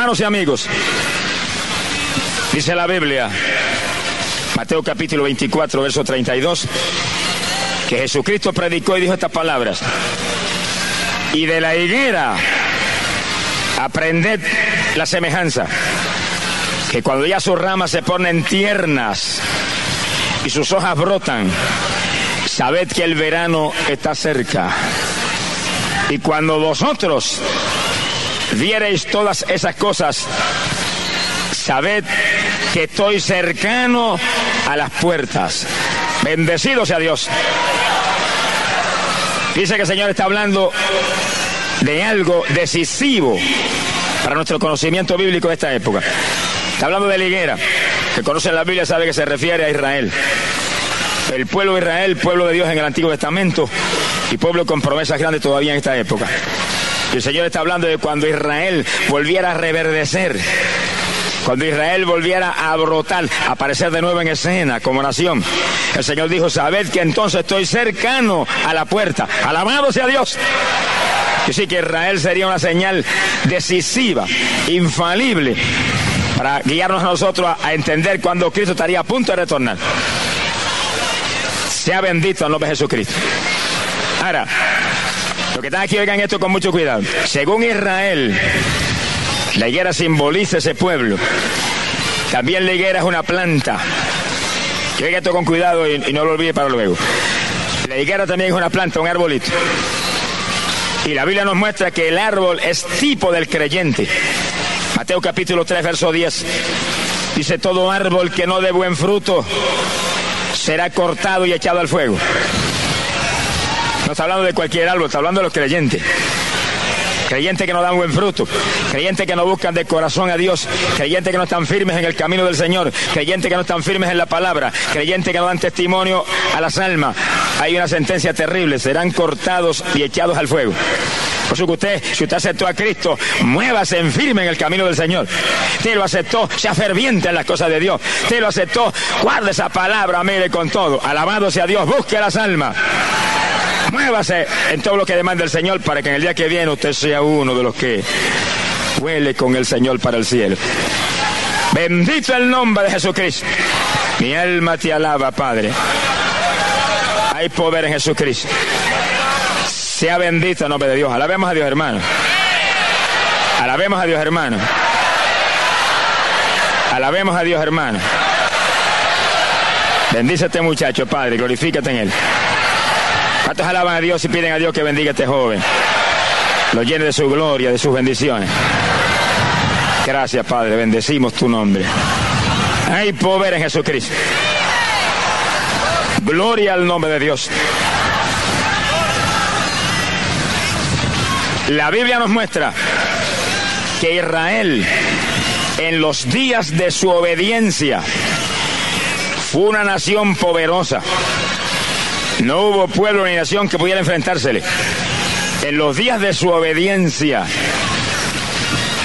Hermanos y amigos, dice la Biblia, Mateo capítulo 24, verso 32, que Jesucristo predicó y dijo estas palabras. Y de la higuera aprended la semejanza, que cuando ya sus ramas se ponen tiernas y sus hojas brotan, sabed que el verano está cerca. Y cuando vosotros viereis todas esas cosas, sabed que estoy cercano a las puertas. Bendecido sea Dios. Dice que el Señor está hablando de algo decisivo para nuestro conocimiento bíblico de esta época. Está hablando de la higuera, que conoce la Biblia sabe que se refiere a Israel. El pueblo de Israel, pueblo de Dios en el Antiguo Testamento y pueblo con promesas grandes todavía en esta época. Y el Señor está hablando de cuando Israel volviera a reverdecer, cuando Israel volviera a brotar, a aparecer de nuevo en escena como nación. El Señor dijo, sabed que entonces estoy cercano a la puerta. Alabado sea Dios. Y sí que Israel sería una señal decisiva, infalible, para guiarnos a nosotros a, entender cuando Cristo estaría a punto de retornar. Sea bendito el nombre de Jesucristo. Ahora, lo que están aquí oigan esto con mucho cuidado. Según Israel, la higuera simboliza ese pueblo. También la higuera es una planta. Que oiga esto con cuidado y, no lo olvide para luego. La higuera también es una planta, un arbolito. Y la Biblia nos muestra que el árbol es tipo del creyente. Mateo capítulo 3, verso 10. Dice, todo árbol que no dé buen fruto será cortado y echado al fuego. No está hablando de cualquier árbol, está hablando de los creyentes. Creyentes que no dan buen fruto, creyentes que no buscan de corazón a Dios, creyentes que no están firmes en el camino del Señor, creyentes que no están firmes en la palabra, creyentes que no dan testimonio a las almas. Hay una sentencia terrible, serán cortados y echados al fuego. Por eso que usted, si usted aceptó a Cristo, muévase en firme en el camino del Señor. Usted lo aceptó, sea ferviente en las cosas de Dios. Usted lo aceptó, guarde esa palabra, mire con todo. Alabado sea Dios, busque las almas. Muévase en todo lo que demanda el Señor para que en el día que viene usted sea uno de los que huele con el Señor para el cielo. Bendito el nombre de Jesucristo. Mi alma te alaba, Padre. Hay poder en Jesucristo. Sea bendito el nombre de Dios. Alabemos a Dios, hermano. Alabemos a Dios, hermano. Alabemos a Dios, hermano. Este muchacho, Padre. Glorifícate en él. ¿Cuántos alaban a Dios y piden a Dios que bendiga a este joven? Lo llene de su gloria, de sus bendiciones. Gracias, Padre. Bendecimos tu nombre. Hay poder en Jesucristo. Gloria al nombre de Dios. La Biblia nos muestra que Israel, en los días de su obediencia, fue una nación poderosa. No hubo pueblo ni nación que pudiera enfrentársele. En los días de su obediencia.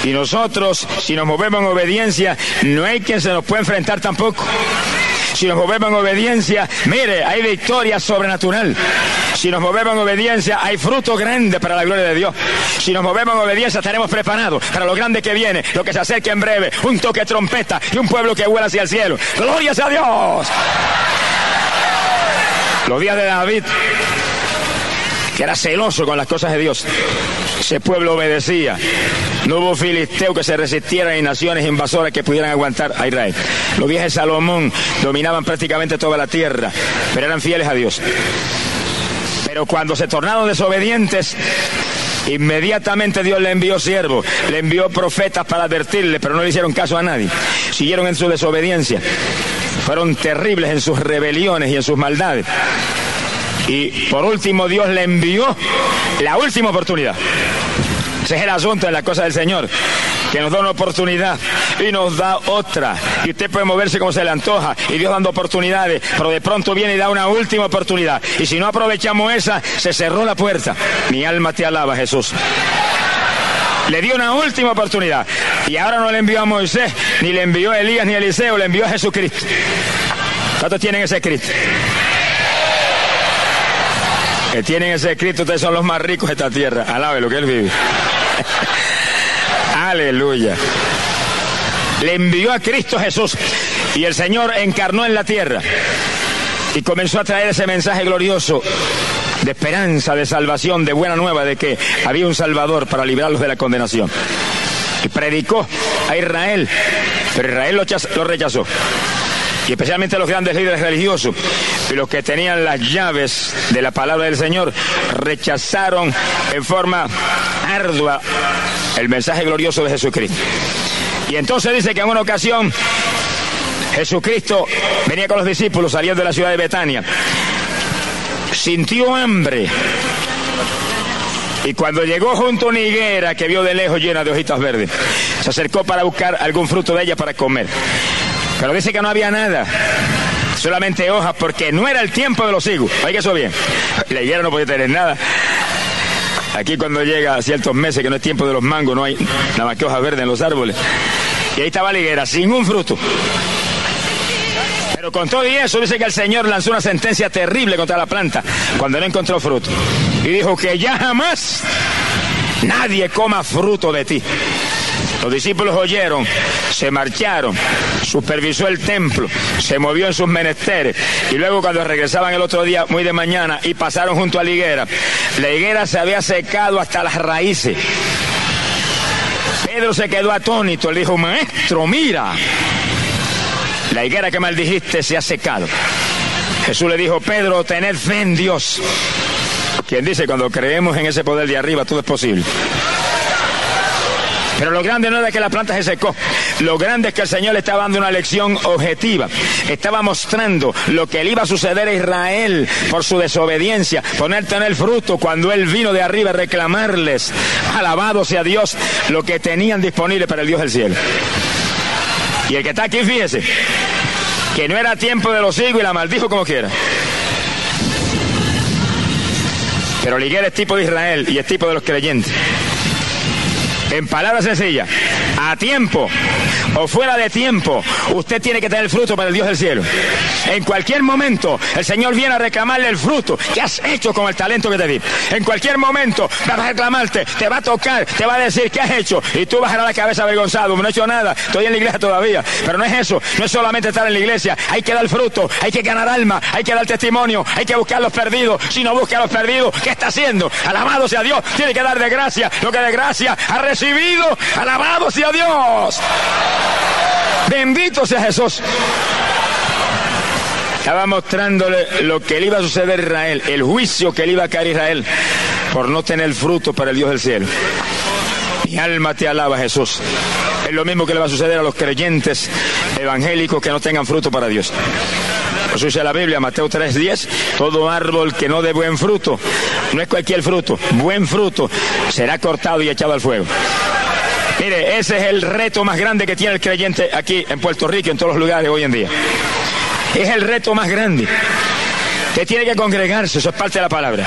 Y nosotros, si nos movemos en obediencia, no hay quien se nos pueda enfrentar tampoco. Si nos movemos en obediencia, mire, hay victoria sobrenatural. Si nos movemos en obediencia, hay fruto grande para la gloria de Dios. Si nos movemos en obediencia, estaremos preparados para lo grande que viene, lo que se acerca en breve, un toque de trompeta y un pueblo que vuela hacia el cielo. ¡Gloria a Dios! Los días de David, que era celoso con las cosas de Dios. Ese pueblo obedecía. No hubo filisteo que se resistiera ni naciones invasoras que pudieran aguantar a Israel. Los días de Salomón dominaban prácticamente toda la tierra, pero eran fieles a Dios. Pero cuando se tornaron desobedientes, Inmediatamente Dios le envió siervos, le envió profetas para advertirle, pero no le hicieron caso a nadie. Siguieron en su desobediencia. Fueron terribles en sus rebeliones y en sus maldades. Y por último Dios le envió la última oportunidad. Ese es el asunto en la cosa del Señor, que nos da una oportunidad y nos da otra. Y usted puede moverse como se le antoja, y Dios dando oportunidades, pero de pronto viene y da una última oportunidad. Y si no aprovechamos esa, se cerró la puerta. Mi alma te alaba, Jesús. Le dio una última oportunidad. Y ahora no le envió a Moisés, ni le envió a Elías, ni a Eliseo, le envió a Jesucristo. ¿Cuántos tienen ese Cristo? Que tienen ese Cristo, ustedes son los más ricos de esta tierra. Alabe lo que Él vive. Aleluya. Le envió a Cristo Jesús y el Señor encarnó en la tierra y comenzó a traer ese mensaje glorioso de esperanza, de salvación, de buena nueva, de que había un Salvador para librarlos de la condenación. Y predicó a Israel, pero Israel lo, rechazó. Y especialmente los grandes líderes religiosos y los que tenían las llaves de la palabra del Señor rechazaron en forma ardua el mensaje glorioso de Jesucristo. Y entonces dice que en una ocasión Jesucristo venía con los discípulos saliendo de la ciudad de Betania. Sintió hambre. Y cuando llegó junto a una higuera que vio de lejos llena de hojitas verdes, se acercó para buscar algún fruto de ella para comer. Pero dice que no había nada, solamente hojas, porque no era el tiempo de los higos. Oiga eso bien. La higuera no podía tener nada. Aquí cuando llega a ciertos meses que no es tiempo de los mangos, no hay nada más que hojas verdes en los árboles. Y ahí estaba la higuera, sin un fruto. Pero con todo y eso dice que el Señor lanzó una sentencia terrible contra la planta cuando no encontró fruto. Y dijo que ya jamás nadie coma fruto de ti. Los discípulos oyeron, se marcharon, supervisó el templo, se movió en sus menesteres y luego cuando regresaban el otro día muy de mañana y pasaron junto a la higuera, la higuera se había secado hasta las raíces. Pedro se quedó atónito, le dijo, maestro, mira, la higuera que maldijiste se ha secado. Jesús le dijo, Pedro, tened fe en Dios. Quien dice, cuando creemos en ese poder de arriba, todo es posible. Pero lo grande no es que la planta se secó. Lo grande es que el Señor le estaba dando una lección objetiva. Estaba mostrando lo que le iba a suceder a Israel por su desobediencia, poner tener fruto cuando Él vino de arriba a reclamarles, alabado sea Dios, lo que tenían disponible para el Dios del cielo. Y el que está aquí, fíjese, que no era tiempo de los higos y la maldijo como quiera. Pero Liguer es tipo de Israel y es tipo de los creyentes. En palabras sencillas, a tiempo o fuera de tiempo, usted tiene que tener el fruto para el Dios del cielo. En cualquier momento, el Señor viene a reclamarle el fruto. ¿Qué has hecho con el talento que te di? En cualquier momento, va a reclamarte, te va a tocar, te va a decir qué has hecho. Y tú bajarás la cabeza avergonzado. No he hecho nada, estoy en la iglesia todavía. Pero no es eso, no es solamente estar en la iglesia. Hay que dar fruto, hay que ganar alma, hay que dar testimonio, hay que buscar a los perdidos. Si no busca a los perdidos, ¿qué está haciendo? Alabado sea Dios, tiene que dar de gracia lo que de gracia ha recibido. Alabado sea Dios. Bendito sea Jesús. Estaba mostrándole lo que le iba a suceder a Israel, el juicio que le iba a caer a Israel por no tener fruto para el Dios del cielo. Mi alma te alaba, Jesús. Es lo mismo que le va a suceder a los creyentes evangélicos que no tengan fruto para Dios. Eso dice la Biblia, Mateo 3:10, todo árbol que no dé buen fruto, no es cualquier fruto, buen fruto, será cortado y echado al fuego. Mire, ese es el reto más grande que tiene el creyente aquí en Puerto Rico en todos los lugares hoy en día. Es el reto más grande. Usted tiene que congregarse, eso es parte de la palabra.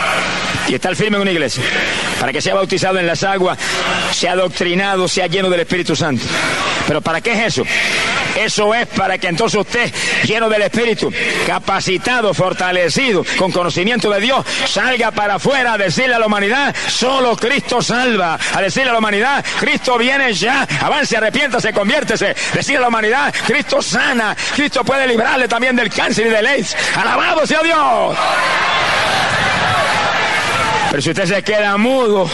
Y estar firme en una iglesia. Para que sea bautizado en las aguas, sea doctrinado, sea lleno del Espíritu Santo. Pero ¿para qué es eso? Eso es para que entonces usted, lleno del Espíritu, capacitado, fortalecido, con conocimiento de Dios, salga para afuera a decirle a la humanidad, solo Cristo salva. A decirle a la humanidad, Cristo viene ya. Avance, arrepiéntase, conviértese. Decirle a la humanidad, Cristo sana. Cristo puede librarle también del cáncer y del AIDS. Alabado sea Dios. Pero si usted se queda mudo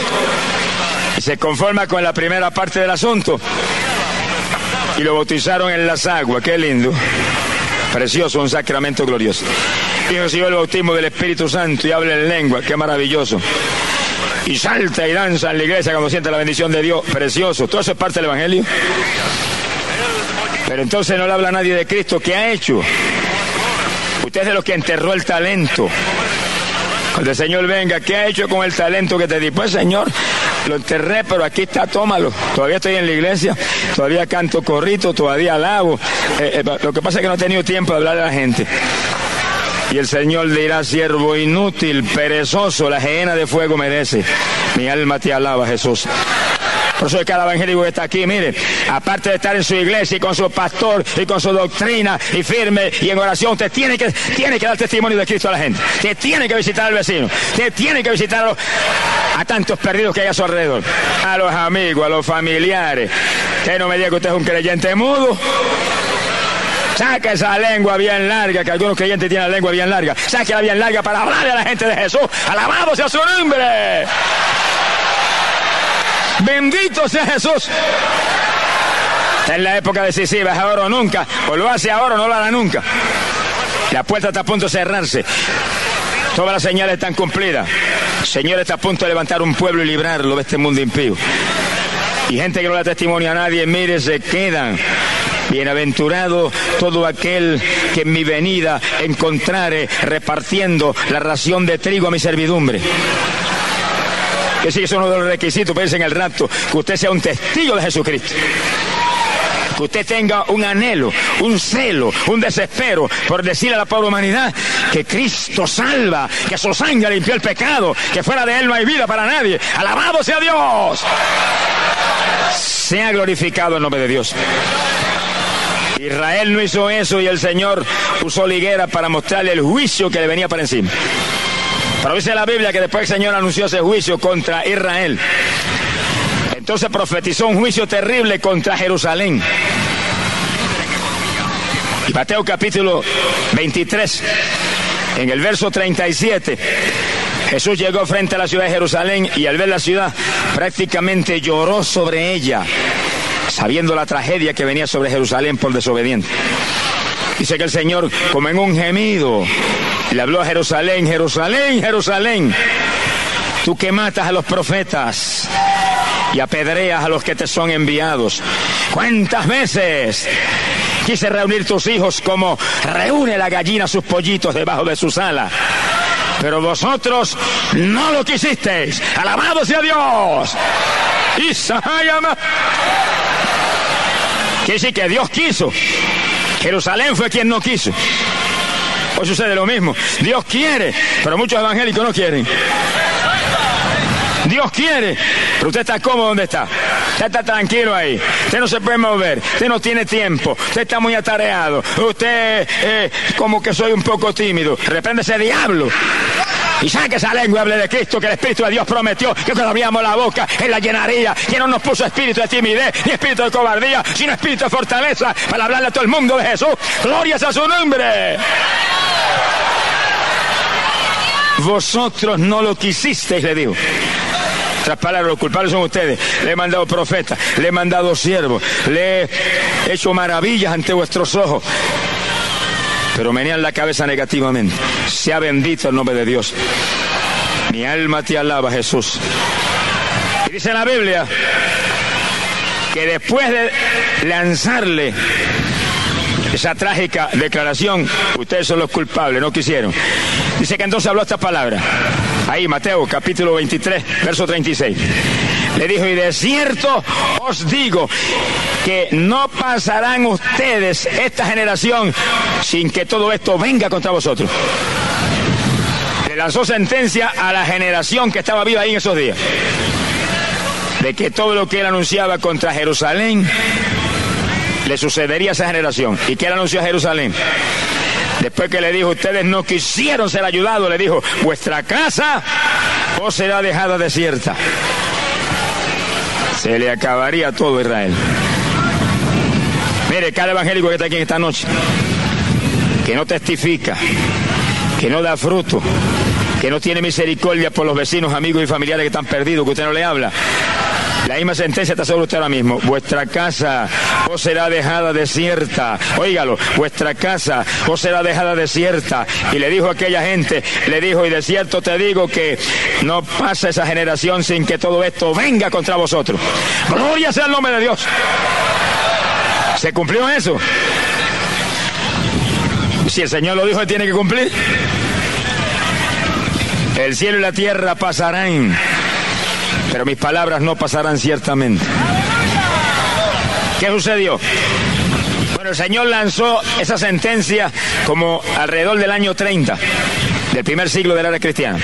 y se conforma con la primera parte del asunto, y lo bautizaron en las aguas. Qué lindo. Precioso, un sacramento glorioso. Y recibió el bautismo del Espíritu Santo y habla en lengua. Qué maravilloso. Y salta y danza en la iglesia cuando siente la bendición de Dios. Precioso. Todo eso es parte del Evangelio. Pero entonces no le habla nadie de Cristo. ¿Qué ha hecho? Usted es de los que enterró el talento. El Señor venga, ¿qué ha hecho con el talento que te di? Pues Señor, lo enterré, pero aquí está, tómalo. Todavía estoy en la iglesia, todavía canto corrito, todavía alabo. Eh, eh, lo que pasa es que no he tenido tiempo de hablar a la gente. Y el Señor dirá, siervo inútil, perezoso, la gehenna de fuego merece. Mi alma te alaba, Jesús. Por eso cada evangélico que está aquí, mire, aparte de estar en su iglesia y con su pastor y con su doctrina y firme y en oración, usted tiene que, tiene que dar testimonio de Cristo a la gente. Usted tiene que visitar al vecino. Usted tiene que visitar a, tantos perdidos que hay a su alrededor. A los amigos, a los familiares. Que no me diga que usted es un creyente mudo. Saca esa lengua bien larga, que algunos creyentes tienen la lengua bien larga. la bien larga para hablarle a la gente de Jesús. Alabado sea su nombre. Bendito sea Jesús. en la época decisiva, es ahora o nunca. O lo hace ahora o no lo hará nunca. La puerta está a punto de cerrarse. Todas las señales están cumplidas. El Señor está a punto de levantar un pueblo y librarlo de este mundo impío. Y gente que no da testimonio a nadie, mire, se quedan Bienaventurado todo aquel que en mi venida encontrare repartiendo la ración de trigo a mi servidumbre. Que si es uno de los requisitos, piensen en el rato, que usted sea un testigo de Jesucristo que usted tenga un anhelo, un celo, un desespero por decirle a la pobre humanidad que Cristo salva, que su sangre limpió el pecado, que fuera de Él no hay vida para nadie. Alabado sea Dios. Sea glorificado el nombre de Dios. Israel no hizo eso y el Señor usó liguera para mostrarle el juicio que le venía para encima. Pero dice la Biblia que después el Señor anunció ese juicio contra Israel. Entonces profetizó un juicio terrible contra Jerusalén. Mateo capítulo 23, en el verso 37, Jesús llegó frente a la ciudad de Jerusalén y al ver la ciudad prácticamente lloró sobre ella sabiendo la tragedia que venía sobre Jerusalén por desobediente. Dice que el Señor, como en un gemido, le habló a Jerusalén, Jerusalén, Jerusalén, tú que matas a los profetas y apedreas a los que te son enviados. ¿Cuántas veces quise reunir tus hijos como reúne la gallina sus pollitos debajo de su sala? Pero vosotros no lo quisisteis. Alabado sea Dios. Isayama. Quiere decir que Dios quiso. Jerusalén fue quien no quiso. Hoy sucede lo mismo. Dios quiere, pero muchos evangélicos no quieren. Dios quiere, pero usted está cómodo donde está. Usted está tranquilo ahí. Usted no se puede mover. Usted no tiene tiempo. Usted está muy atareado. Usted eh, como que soy un poco tímido. Reprende ese diablo. Y saque esa lengua hable de Cristo que el Espíritu de Dios prometió que cuando abríamos la boca Él la llenaría. Que no nos puso espíritu de timidez ni espíritu de cobardía, sino espíritu de fortaleza para hablarle a todo el mundo de Jesús. Glorias a su nombre. Vosotros no lo quisisteis, le digo. Otras palabras, los culpables son ustedes. Le he mandado profetas, le he mandado siervos, le he hecho maravillas ante vuestros ojos. Pero menean la cabeza negativamente. Sea bendito el nombre de Dios. Mi alma te alaba, Jesús. Y dice la Biblia que después de lanzarle esa trágica declaración, ustedes son los culpables, no quisieron. Dice que entonces habló esta palabra. Ahí, Mateo, capítulo 23, verso 36. Le dijo, y de cierto os digo que no pasarán ustedes esta generación sin que todo esto venga contra vosotros. Le lanzó sentencia a la generación que estaba viva ahí en esos días. De que todo lo que él anunciaba contra Jerusalén le sucedería a esa generación. ¿Y qué él anunció a Jerusalén? Después que le dijo, ustedes no quisieron ser ayudados, le dijo, vuestra casa os será dejada desierta. Se le acabaría todo Israel. Mire, cada evangélico que está aquí esta noche, que no testifica, que no da fruto, que no tiene misericordia por los vecinos, amigos y familiares que están perdidos, que usted no le habla, la misma sentencia está sobre usted ahora mismo. Vuestra casa os será dejada desierta. Óigalo, vuestra casa os será dejada desierta. Y le dijo a aquella gente, le dijo, y de cierto te digo que no pasa esa generación sin que todo esto venga contra vosotros. Gloria sea el nombre de Dios. ¿Se cumplió eso? Si el Señor lo dijo, tiene que cumplir. El cielo y la tierra pasarán pero mis palabras no pasarán ciertamente. ¿Qué sucedió? Bueno, el Señor lanzó esa sentencia como alrededor del año 30 del primer siglo de la era cristiana.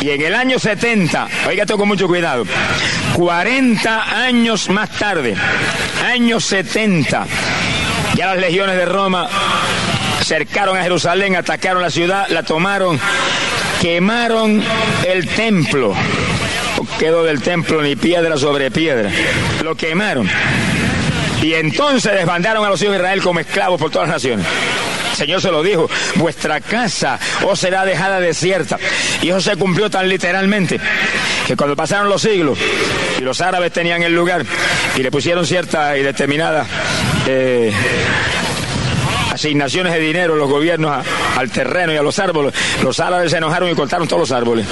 Y en el año 70, oiga esto con mucho cuidado, 40 años más tarde, años 70, ya las legiones de Roma cercaron a Jerusalén, atacaron la ciudad, la tomaron, quemaron el templo. Quedó del templo ni piedra sobre piedra. Lo quemaron. Y entonces desbandaron a los hijos de Israel como esclavos por todas las naciones. El Señor se lo dijo, vuestra casa os será dejada desierta. Y eso se cumplió tan literalmente que cuando pasaron los siglos y los árabes tenían el lugar y le pusieron cierta y determinada eh, asignaciones de dinero los gobiernos al terreno y a los árboles, los árabes se enojaron y cortaron todos los árboles.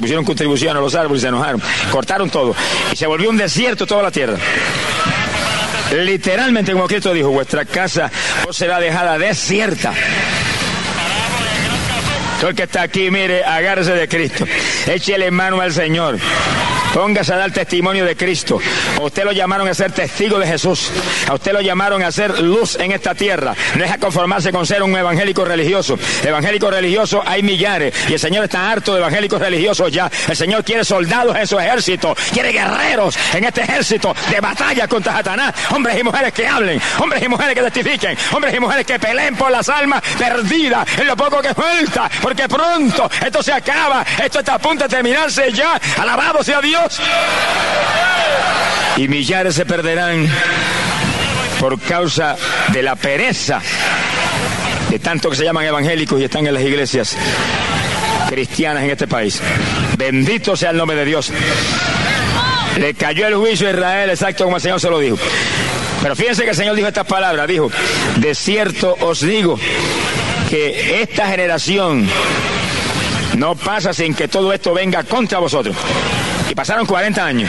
Pusieron contribución a los árboles y se enojaron. Cortaron todo. Y se volvió un desierto toda la tierra. Literalmente, como Cristo dijo, vuestra casa os será dejada desierta. Todo el que está aquí, mire, agárrese de Cristo. Échele mano al Señor. Póngase a dar testimonio de Cristo. A usted lo llamaron a ser testigo de Jesús. A usted lo llamaron a ser luz en esta tierra. No es a conformarse con ser un evangélico religioso. Evangélico religioso hay millares. Y el Señor está harto de evangélicos religiosos ya. El Señor quiere soldados en su ejército. Quiere guerreros en este ejército de batalla contra Satanás. Hombres y mujeres que hablen. Hombres y mujeres que testifiquen. Hombres y mujeres que peleen por las almas perdidas en lo poco que falta. Porque pronto esto se acaba. Esto está a punto de terminarse ya. Alabado sea Dios. Y millares se perderán por causa de la pereza de tanto que se llaman evangélicos y están en las iglesias cristianas en este país. Bendito sea el nombre de Dios. Le cayó el juicio a Israel, exacto como el Señor se lo dijo. Pero fíjense que el Señor dijo estas palabras, dijo, de cierto os digo que esta generación no pasa sin que todo esto venga contra vosotros. Y pasaron 40 años.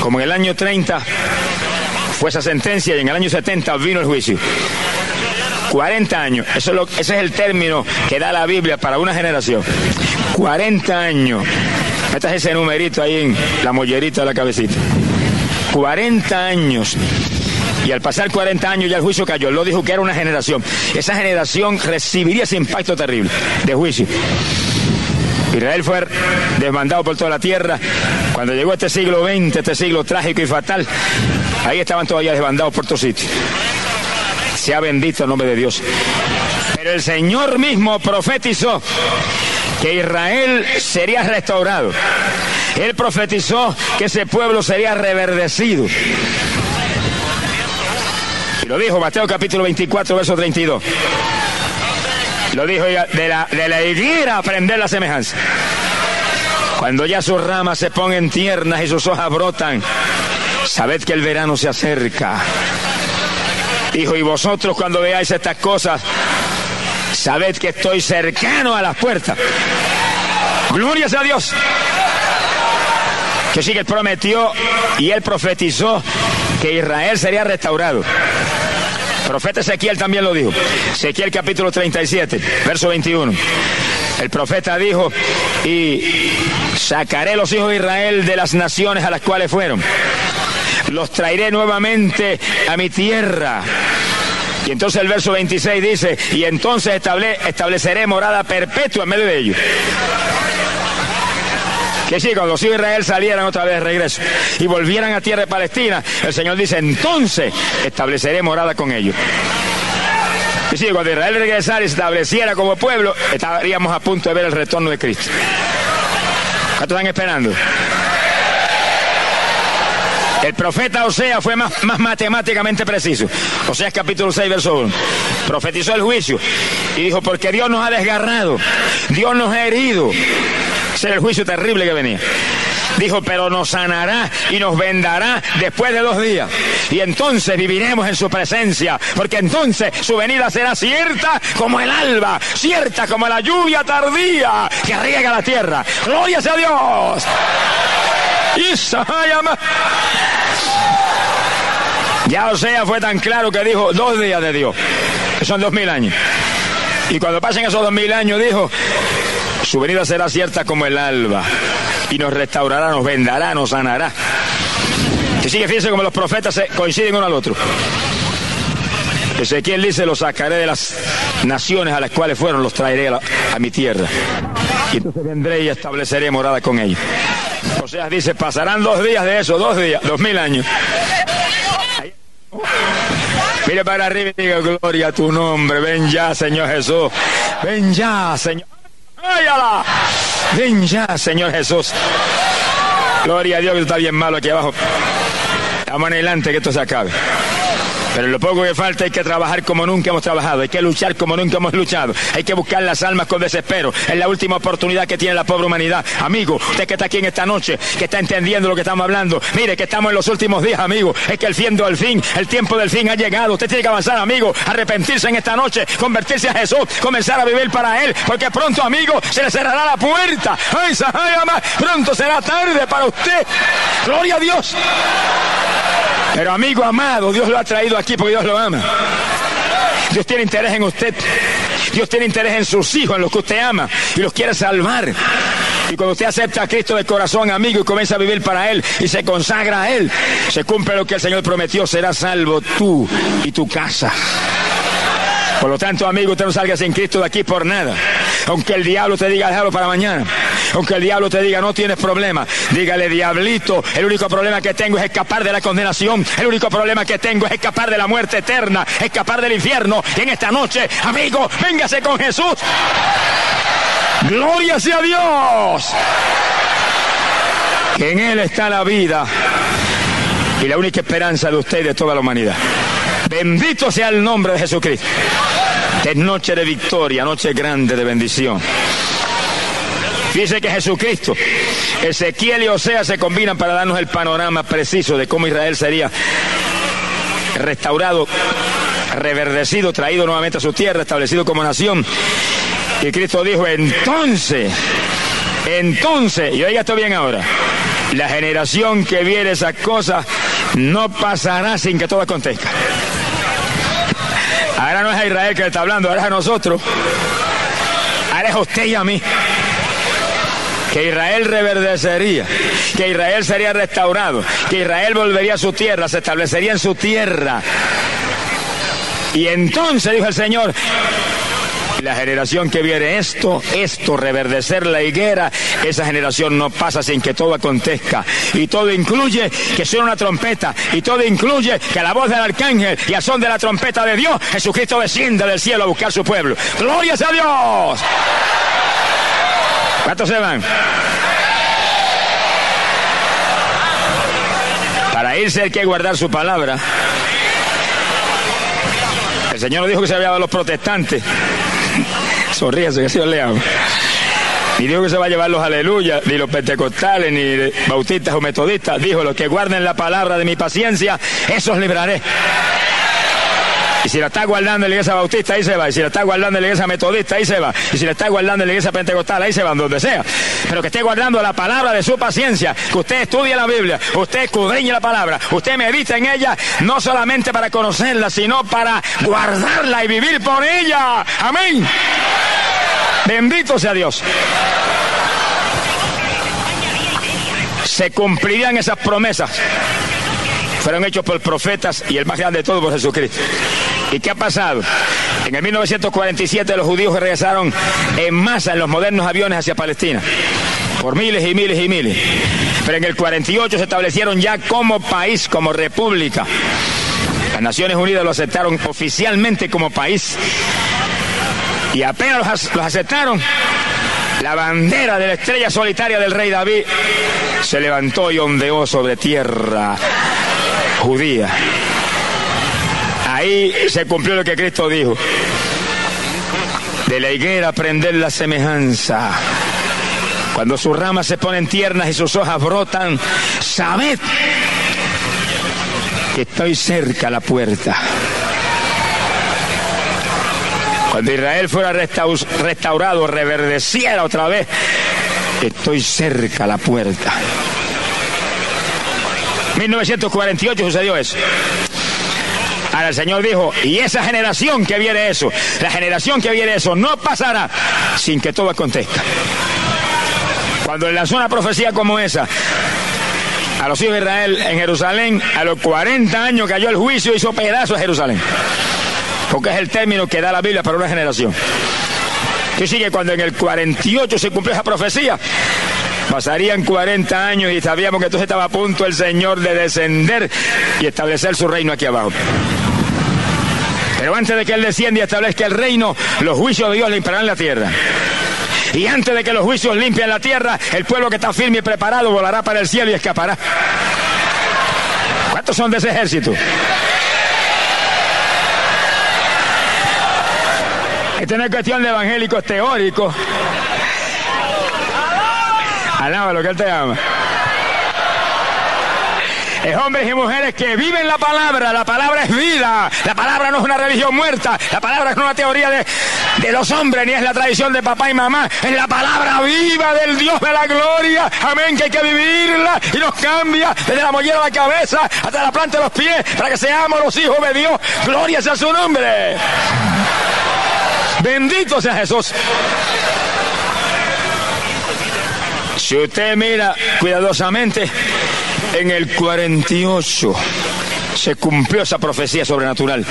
Como en el año 30 fue esa sentencia y en el año 70 vino el juicio. 40 años, eso es ese es el término que da la Biblia para una generación. 40 años. Este es ese numerito ahí en la mollerita de la cabecita. 40 años. Y al pasar 40 años ya el juicio cayó. Lo dijo que era una generación. Esa generación recibiría ese impacto terrible de juicio. Israel fue desmandado por toda la tierra. Cuando llegó este siglo XX, este siglo trágico y fatal, ahí estaban todavía desbandados por todos sitios. Sea bendito el nombre de Dios. Pero el Señor mismo profetizó que Israel sería restaurado. Él profetizó que ese pueblo sería reverdecido. Y lo dijo Mateo capítulo 24, verso 32. Lo dijo de la, de la higuera aprender la semejanza. Cuando ya sus ramas se pongan tiernas y sus hojas brotan, sabed que el verano se acerca. Dijo, y vosotros cuando veáis estas cosas, sabed que estoy cercano a las puertas. Gloria a Dios. Que sí que prometió y él profetizó que Israel sería restaurado profeta Ezequiel también lo dijo. Ezequiel capítulo 37, verso 21. El profeta dijo, y sacaré los hijos de Israel de las naciones a las cuales fueron. Los traeré nuevamente a mi tierra. Y entonces el verso 26 dice, y entonces estableceré morada perpetua en medio de ellos. Que sí, cuando los hijos de Israel salieran otra vez de regreso y volvieran a tierra de Palestina, el Señor dice, entonces estableceré morada con ellos. Y sí, cuando Israel regresara y se estableciera como pueblo, estaríamos a punto de ver el retorno de Cristo. ¿Cuántos están esperando? El profeta Osea fue más, más, matemáticamente preciso. Oseas capítulo 6, verso 1. Profetizó el juicio y dijo, porque Dios nos ha desgarrado, Dios nos ha herido, ese el juicio terrible que venía. Dijo, pero nos sanará y nos vendará después de dos días. Y entonces viviremos en su presencia, porque entonces su venida será cierta como el alba, cierta como la lluvia tardía que riega la tierra. Gloria sea Dios. Ya o sea, fue tan claro que dijo dos días de Dios, que son dos mil años. Y cuando pasen esos dos mil años, dijo, su venida será cierta como el alba y nos restaurará, nos vendará, nos sanará. Y sigue, fíjense como los profetas coinciden uno al otro. Ezequiel dice, los sacaré de las naciones a las cuales fueron, los traeré a, a mi tierra. Y entonces vendré y estableceré morada con ellos. O sea, dice, pasarán dos días de eso, dos días, dos mil años. Mire para arriba y diga gloria a tu nombre. Ven ya, Señor Jesús. Ven ya, Señor. Ven ya, Señor Jesús. Gloria a Dios que está bien malo aquí abajo. Vamos adelante que esto se acabe. Pero lo poco que falta hay que trabajar como nunca hemos trabajado, hay que luchar como nunca hemos luchado, hay que buscar las almas con desespero. Es la última oportunidad que tiene la pobre humanidad. Amigo, usted que está aquí en esta noche, que está entendiendo lo que estamos hablando, mire que estamos en los últimos días, amigo. Es que el fin del fin, el tiempo del fin ha llegado. Usted tiene que avanzar, amigo, arrepentirse en esta noche, convertirse a Jesús, comenzar a vivir para Él, porque pronto, amigo, se le cerrará la puerta. ¡Ay, Pronto será tarde para usted. Gloria a Dios. Pero amigo amado, Dios lo ha traído aquí porque Dios lo ama. Dios tiene interés en usted. Dios tiene interés en sus hijos, en los que usted ama y los quiere salvar. Y cuando usted acepta a Cristo de corazón, amigo, y comienza a vivir para Él y se consagra a Él, se cumple lo que el Señor prometió, será salvo tú y tu casa. Por lo tanto, amigo, usted no salga sin Cristo de aquí por nada. Aunque el diablo te diga, déjalo para mañana. Aunque el diablo te diga, no tienes problema. Dígale, diablito, el único problema que tengo es escapar de la condenación. El único problema que tengo es escapar de la muerte eterna, escapar del infierno. Y en esta noche, amigo, véngase con Jesús. Gloria sea Dios. En Él está la vida y la única esperanza de usted y de toda la humanidad. Bendito sea el nombre de Jesucristo. Es noche de victoria, noche grande de bendición. Dice que Jesucristo, Ezequiel y Osea se combinan para darnos el panorama preciso de cómo Israel sería restaurado, reverdecido, traído nuevamente a su tierra, establecido como nación. Y Cristo dijo, entonces, entonces, y oiga esto bien ahora, la generación que viere esas cosas no pasará sin que todo acontezca. Ahora no es a Israel que le está hablando, ahora es a nosotros. Ahora es a usted y a mí. Que Israel reverdecería, que Israel sería restaurado, que Israel volvería a su tierra, se establecería en su tierra. Y entonces, dijo el Señor, la generación que viene esto, esto, reverdecer la higuera, esa generación no pasa sin que todo acontezca. Y todo incluye que suena una trompeta. Y todo incluye que la voz del arcángel y a son de la trompeta de Dios, Jesucristo desciende del cielo a buscar su pueblo. ¡Gloria a Dios! ¿Cuántos se van? Para irse hay que guardar su palabra. El Señor dijo que se había a los protestantes. Sonríese, que se lea. Y dijo que se va a llevar los aleluyas, ni los pentecostales, ni bautistas o metodistas. Dijo, los que guarden la palabra de mi paciencia, esos libraré. Y si la está guardando en la iglesia bautista, ahí se va. Y si la está guardando en la iglesia metodista, ahí se va. Y si la está guardando en la iglesia pentecostal, ahí se va, donde sea. Pero que esté guardando la palabra de su paciencia, que usted estudie la Biblia, usted escudriñe la palabra, usted medita en ella, no solamente para conocerla, sino para guardarla y vivir por ella. Amén. Bendito sea Dios. Se cumplirían esas promesas. Fueron hechos por profetas y el más grande de todos por Jesucristo. ¿Y qué ha pasado? En el 1947 los judíos regresaron en masa en los modernos aviones hacia Palestina. Por miles y miles y miles. Pero en el 48 se establecieron ya como país, como república. Las Naciones Unidas lo aceptaron oficialmente como país. Y apenas los, aceptaron, la bandera de la estrella solitaria del rey David se levantó y ondeó sobre tierra judía. Ahí se cumplió lo que Cristo dijo. De la higuera aprender la semejanza. Cuando sus ramas se ponen tiernas y sus hojas brotan, sabed que estoy cerca a la puerta. Cuando Israel fuera restaurado, reverdeciera otra vez, estoy cerca a la puerta. 1948 sucedió eso. Ahora el Señor dijo, y esa generación que viene eso, la generación que viene eso, no pasará sin que todo acontezca. Cuando lanzó una profecía como esa, a los hijos de Israel en Jerusalén, a los 40 años cayó el juicio y hizo pedazos a Jerusalén porque es el término que da la Biblia para una generación. Y sigue cuando en el 48 se cumplió esa profecía, Pasarían 40 años y sabíamos que entonces estaba a punto el Señor de descender y establecer su reino aquí abajo. Pero antes de que Él descienda y establezca el reino, los juicios de Dios limpiarán la tierra. Y antes de que los juicios limpien la tierra, el pueblo que está firme y preparado volará para el cielo y escapará. ¿Cuántos son de ese ejército? Esta no es cuestión de evangélicos teóricos. Alaba lo que Él te ama es hombres y mujeres que viven la palabra. La palabra es vida. La palabra no es una religión muerta. La palabra es una teoría de, de los hombres, ni es la tradición de papá y mamá. Es la palabra viva del Dios de la gloria. Amén, que hay que vivirla y nos cambia desde la mollera de la cabeza hasta la planta de los pies para que seamos los hijos de Dios. Gloria sea su nombre. Bendito sea Jesús. Si usted mira cuidadosamente, en el 48 se cumplió esa profecía sobrenatural.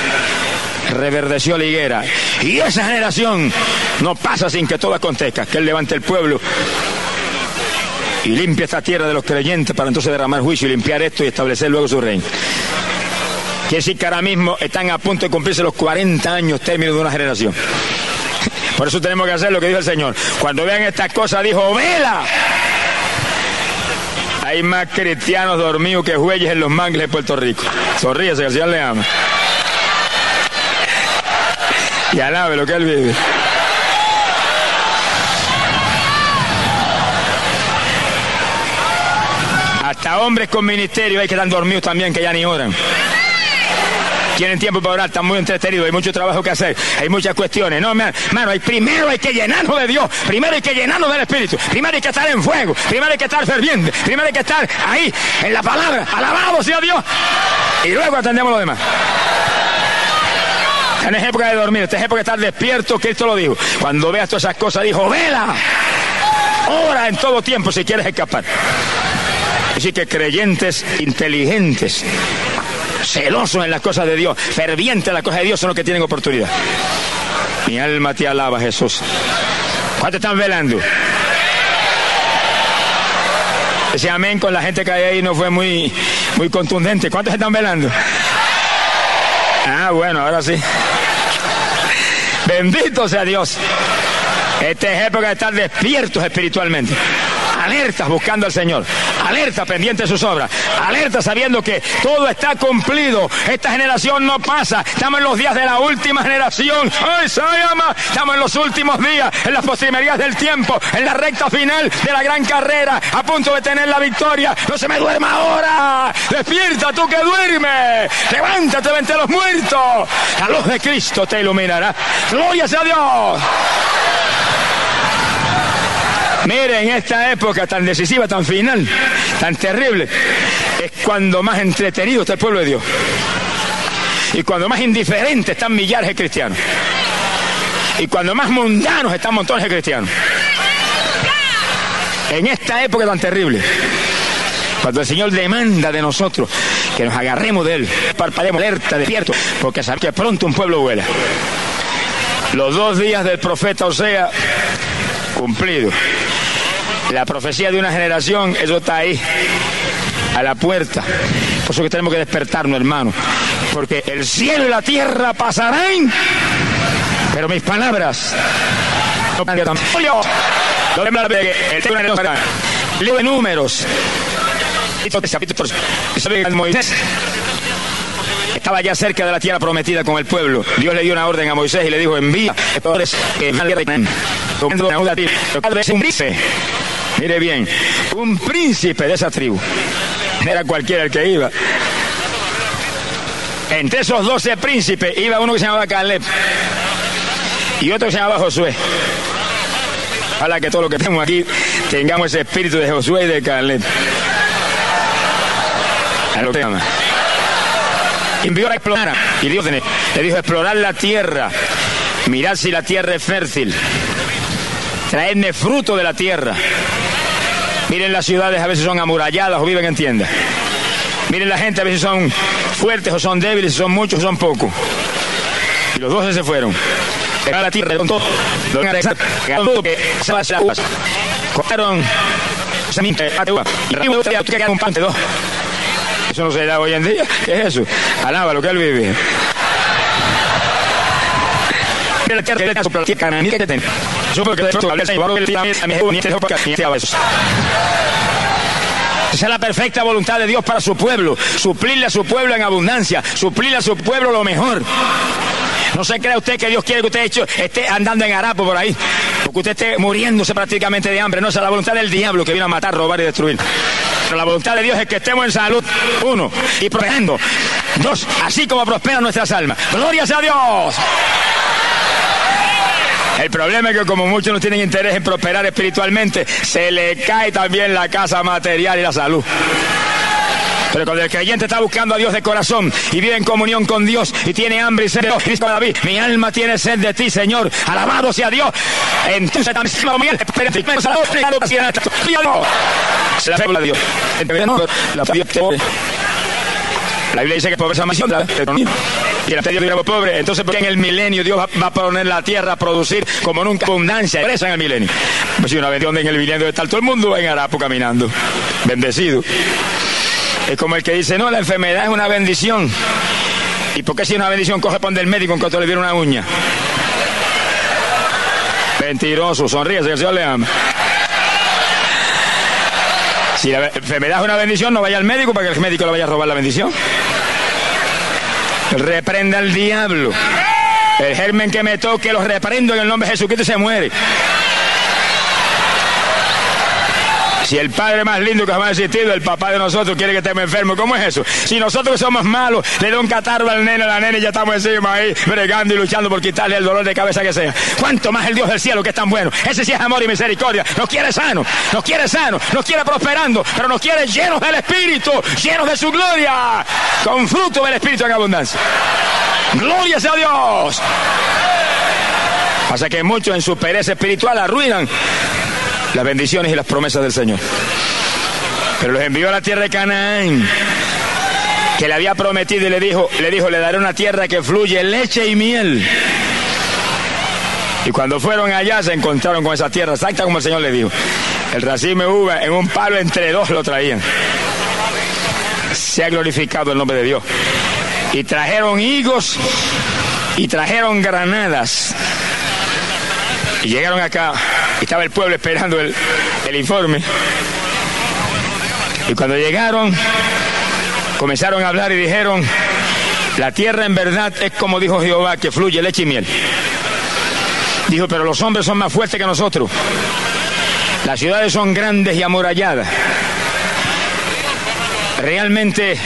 Reverdeció la higuera. Y esa generación no pasa sin que todo acontezca, que Él levante el pueblo y limpie esta tierra de los creyentes para entonces derramar juicio y limpiar esto y establecer luego su reino. Quiere decir que ahora mismo están a punto de cumplirse los 40 años término de una generación. Por eso tenemos que hacer lo que dijo el Señor. Cuando vean estas cosas, dijo, vela hay más cristianos dormidos que jueyes en los mangles de Puerto Rico. Sonríese, que el Señor le ama. Y alabe lo que Él vive. Hasta hombres con ministerio hay que están dormidos también, que ya ni oran tienen tiempo para orar, están muy entretenidos, hay mucho trabajo que hacer, hay muchas cuestiones. No, hermano, primero hay que llenarnos de Dios, primero hay que llenarnos del Espíritu, primero hay que estar en fuego, primero hay que estar ferviente, primero hay que estar ahí, en la palabra, alabado sea Dios, y luego atendemos lo demás. En es época de dormir, esta es época de estar despierto, Cristo lo dijo. Cuando veas todas esas cosas, dijo, vela, ora en todo tiempo si quieres escapar. Así que creyentes inteligentes, celosos en las cosas de Dios, fervientes en las cosas de Dios son los que tienen oportunidad. Mi alma te alaba, Jesús. ¿Cuántos están velando? Ese amén con la gente que hay ahí no fue muy, muy contundente. ¿Cuántos están velando? Ah, bueno, ahora sí. Bendito sea Dios. Esta es época de estar despiertos espiritualmente alertas buscando al Señor, alerta pendiente de sus obras, alerta sabiendo que todo está cumplido. Esta generación no pasa, estamos en los días de la última generación. ¡Ay! Estamos en los últimos días, en las postrimerías del tiempo, en la recta final de la gran carrera, a punto de tener la victoria. No se me duerma ahora, despierta tú que duermes, levántate, vente a los muertos. La luz de Cristo te iluminará. Gloria sea Dios. Mire, en esta época tan decisiva, tan final, tan terrible, es cuando más entretenido está el pueblo de Dios. Y cuando más indiferente están millares de cristianos. Y cuando más mundanos están montones de cristianos. En esta época tan terrible, cuando el Señor demanda de nosotros que nos agarremos de Él, parpademos alerta, despierto, porque sabe que pronto un pueblo vuela. Los dos días del profeta Osea cumplidos. La profecía de una generación, eso está ahí, a la puerta. Por eso que tenemos que despertarnos, hermano. Porque el cielo y la tierra pasarán, pero mis palabras no Leo de números. Estaba ya cerca de la tierra prometida con el pueblo. Dios le dio una orden a Moisés y le dijo, envía que Mire bien, un príncipe de esa tribu. Era cualquiera el que iba. Entre esos doce príncipes iba uno que se llamaba Caleb y otro que se llamaba Josué. Ojalá que todo lo que tenemos aquí tengamos ese espíritu de Josué y de Caleb. A lo que llama. Envió a explorar y Dios le dijo explorar la tierra, mirad si la tierra es fértil, traedme fruto de la tierra. Miren las ciudades a veces son amuralladas o viven en tiendas. Miren la gente a veces son fuertes o son débiles, son muchos o son pocos. Y los doce se fueron. A la tierra todo. Cortaron Eso no se da hoy en día. ¿Qué es eso? Alaba que él vive. Esa es la perfecta voluntad de Dios para su pueblo. Suplirle a su pueblo en abundancia. Suplirle a su pueblo lo mejor. No se crea usted que Dios quiere que usted esté andando en harapo por ahí. Porque usted esté muriéndose prácticamente de hambre. No, es la voluntad del diablo que vino a matar, robar y destruir. Pero la voluntad de Dios es que estemos en salud, uno, y prosperando. Dos, así como prosperan nuestras almas. Gloria sea a Dios. El problema es que como muchos no tienen interés en prosperar espiritualmente, se le cae también la casa material y la salud. Pero cuando el creyente está buscando a Dios de corazón y vive en comunión con Dios y tiene hambre y sed de Dios, David, mi alma tiene sed de ti, Señor, alabado sea Dios. Entonces también la Dios. La Biblia dice que pobreza más y el Dios era pobre. Entonces, porque en el milenio Dios va, a poner la tierra a producir como nunca abundancia? Presa en el milenio. Pues si una bendición en el milenio está todo el mundo en Arapo caminando. Bendecido. Es como el que dice, no, la enfermedad es una bendición. ¿Y por qué si es una bendición coge pon del médico en cuanto le viene una uña? Mentiroso, sonríe, el Señor le ama. Si enfermedad es una bendición, no vaya al médico para que el médico le vaya a robar la bendición. Reprenda al diablo. El germen que me toque lo reprendo en el nombre de Jesucristo y se muere. Si el padre más lindo que jamás ha existido, el papá de nosotros, quiere que estemos enfermos, ¿cómo es eso? Si nosotros somos malos, le da un catarro al nene, a la nene y ya estamos encima ahí, bregando y luchando por quitarle el dolor de cabeza que sea. ¿Cuánto más el Dios del cielo que es tan bueno? Ese sí es amor y misericordia. Nos quiere sano, nos quiere sano, nos quiere prosperando, pero nos quiere llenos del Espíritu, llenos de su gloria, con fruto del Espíritu en abundancia. Gloria sea a Dios. Pasa que muchos en su pereza espiritual arruinan las bendiciones y las promesas del Señor. Pero los envió a la tierra de Canaán, que le había prometido y le dijo, le dijo, le daré una tierra que fluye leche y miel. Y cuando fueron allá se encontraron con esa tierra, exacta como el Señor le dijo. El racimo de uva en un palo entre dos lo traían. Se ha glorificado el nombre de Dios. Y trajeron higos y trajeron granadas. Y llegaron acá estaba el pueblo esperando el, informe. Y cuando llegaron, comenzaron a hablar y dijeron, la tierra en verdad es como dijo Jehová, que fluye leche y miel. Dijo, pero los hombres son más fuertes que nosotros. Las ciudades son grandes y amuralladas. Realmente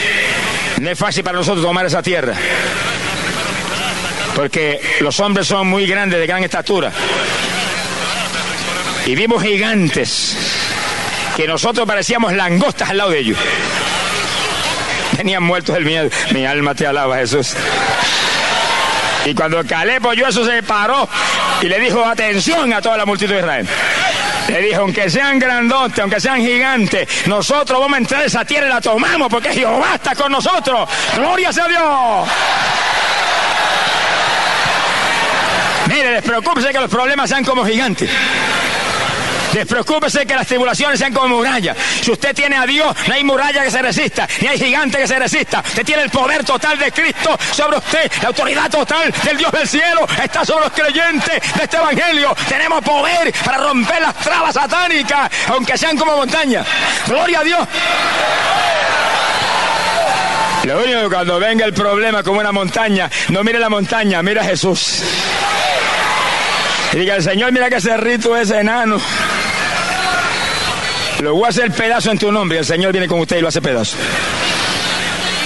no es fácil para nosotros tomar esa tierra. Porque los hombres son muy grandes, de gran estatura. Y vimos gigantes que nosotros parecíamos langostas al lado de ellos. Tenían muertos del miedo. Mi alma te alaba, Jesús. Y cuando Caleb oyó eso se paró y le dijo atención a toda la multitud de Israel. Le dijo, aunque sean grandotes, aunque sean gigantes, nosotros vamos a entrar a esa tierra y la tomamos porque Jehová está con nosotros. Gloria sea Dios. Mire, despreocúpese que los problemas sean como gigantes. Despreocúpese que las tribulaciones sean como murallas. Si usted tiene a Dios, no hay muralla que se resista, ni hay gigante que se resista. Usted tiene el poder total de Cristo sobre usted. La autoridad total del Dios del cielo está sobre los creyentes de este evangelio. Tenemos poder para romper las trabas satánicas, aunque sean como montañas. Gloria a Dios. Lo único que cuando venga el problema como una montaña, no mire la montaña, mira a Jesús. Y diga, el Señor, mira que ese rito es enano. Lo voy a hacer pedazo en tu nombre. El Señor viene con usted y lo hace pedazo.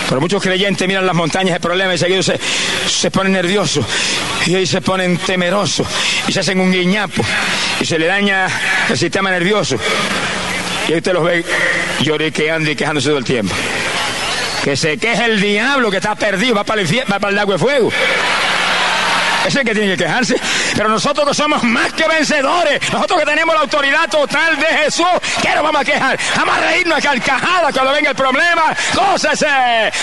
Pero muchos creyentes miran las montañas de problemas y seguido se, se ponen nerviosos. Y ahí se ponen temerosos. Y se hacen un guiñapo. Y se le daña el sistema nervioso. Y ahí usted los ve lloriqueando y quejándose todo el tiempo. Que se queje el diablo que está perdido, va para el, va para el lago de fuego. Es el que tiene que quejarse. Pero nosotros que somos más que vencedores, nosotros que tenemos la autoridad total de Jesús, ¿qué nos vamos a quejar? Vamos a reírnos a carcajadas cuando venga el problema. Gócese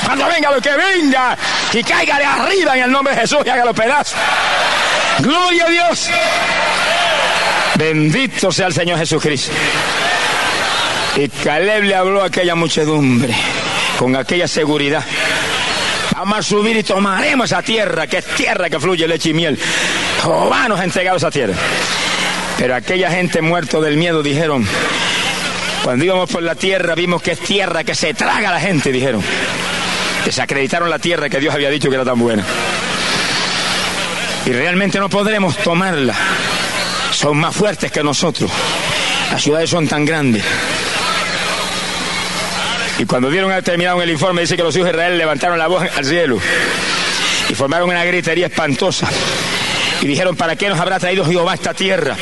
cuando venga lo que venga y cáigale arriba en el nombre de Jesús y hágalo pedazos. Gloria a Dios. Bendito sea el Señor Jesucristo. Y Caleb le habló a aquella muchedumbre con aquella seguridad. Vamos a subir y tomaremos esa tierra, que es tierra que fluye leche y miel. Jehová nos ha entregado esa tierra. Pero aquella gente muerto del miedo dijeron, cuando íbamos por la tierra vimos que es tierra que se traga a la gente, dijeron. Desacreditaron la tierra que Dios había dicho que era tan buena. Y realmente no podremos tomarla. Son más fuertes que nosotros. Las ciudades son tan grandes. Y cuando dieron terminado el informe, dice que los hijos de Israel levantaron la voz al cielo y formaron una gritería espantosa. Y dijeron, ¿para qué nos habrá traído Jehová a esta tierra?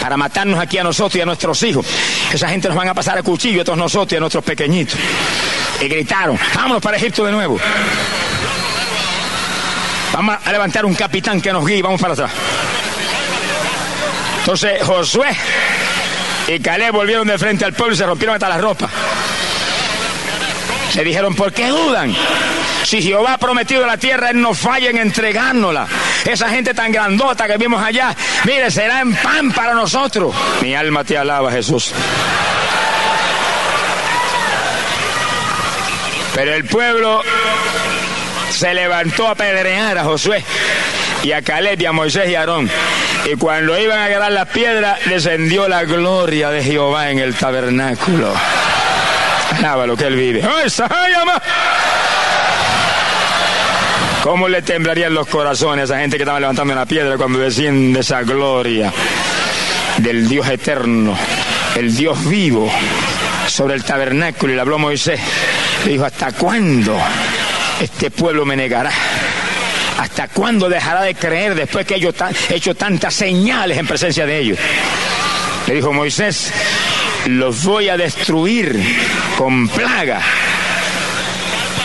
Para matarnos aquí a nosotros y a nuestros hijos. Esa gente nos van a pasar a cuchillo a todos nosotros y a nuestros pequeñitos. Y gritaron, vámonos para Egipto de nuevo. Vamos a levantar un capitán que nos guíe vamos para atrás. Entonces Josué y Caleb volvieron de frente al pueblo y se rompieron hasta la ropa. Le dijeron, ¿por qué dudan? Si Jehová ha prometido la tierra, Él no falla en entregárnosla. Esa gente tan grandota que vimos allá, mire, será en pan para nosotros. Mi alma te alaba, Jesús. Pero el pueblo se levantó a pedrear a Josué y a Caleb y a Moisés y a Aarón. Y cuando iban a agarrar las piedras, descendió la gloria de Jehová en el tabernáculo. Alaba lo que él vive. ¿Cómo le temblarían los corazones a esa gente que estaba levantando una piedra cuando desciende esa gloria del Dios eterno, el Dios vivo, sobre el tabernáculo? Y le habló Moisés. Le dijo, ¿hasta cuándo este pueblo me negará? ¿Hasta cuándo dejará de creer después que yo he hecho tantas señales en presencia de ellos? Le dijo Moisés, los voy a destruir con plaga.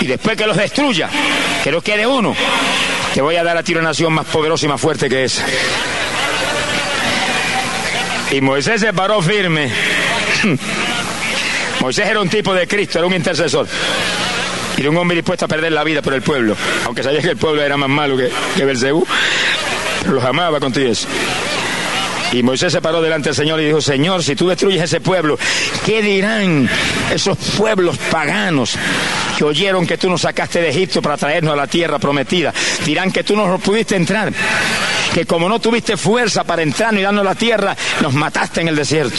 Y después que los destruya, que no quede uno, te voy a dar a ti una nación más poderosa y más fuerte que esa. Y Moisés se paró firme. Moisés era un tipo de Cristo, era un intercesor. Era un hombre dispuesto a perder la vida por el pueblo. Aunque sabía que el pueblo era más malo que, que Belcebú, pero los amaba con todo eso. Y Moisés se paró delante del Señor y dijo, Señor, si tú destruyes ese pueblo, ¿qué dirán esos pueblos paganos que oyeron que tú nos sacaste de Egipto para traernos a la tierra prometida? Dirán que tú no pudiste entrar, que como no tuviste fuerza para entrar y darnos la tierra, nos mataste en el desierto.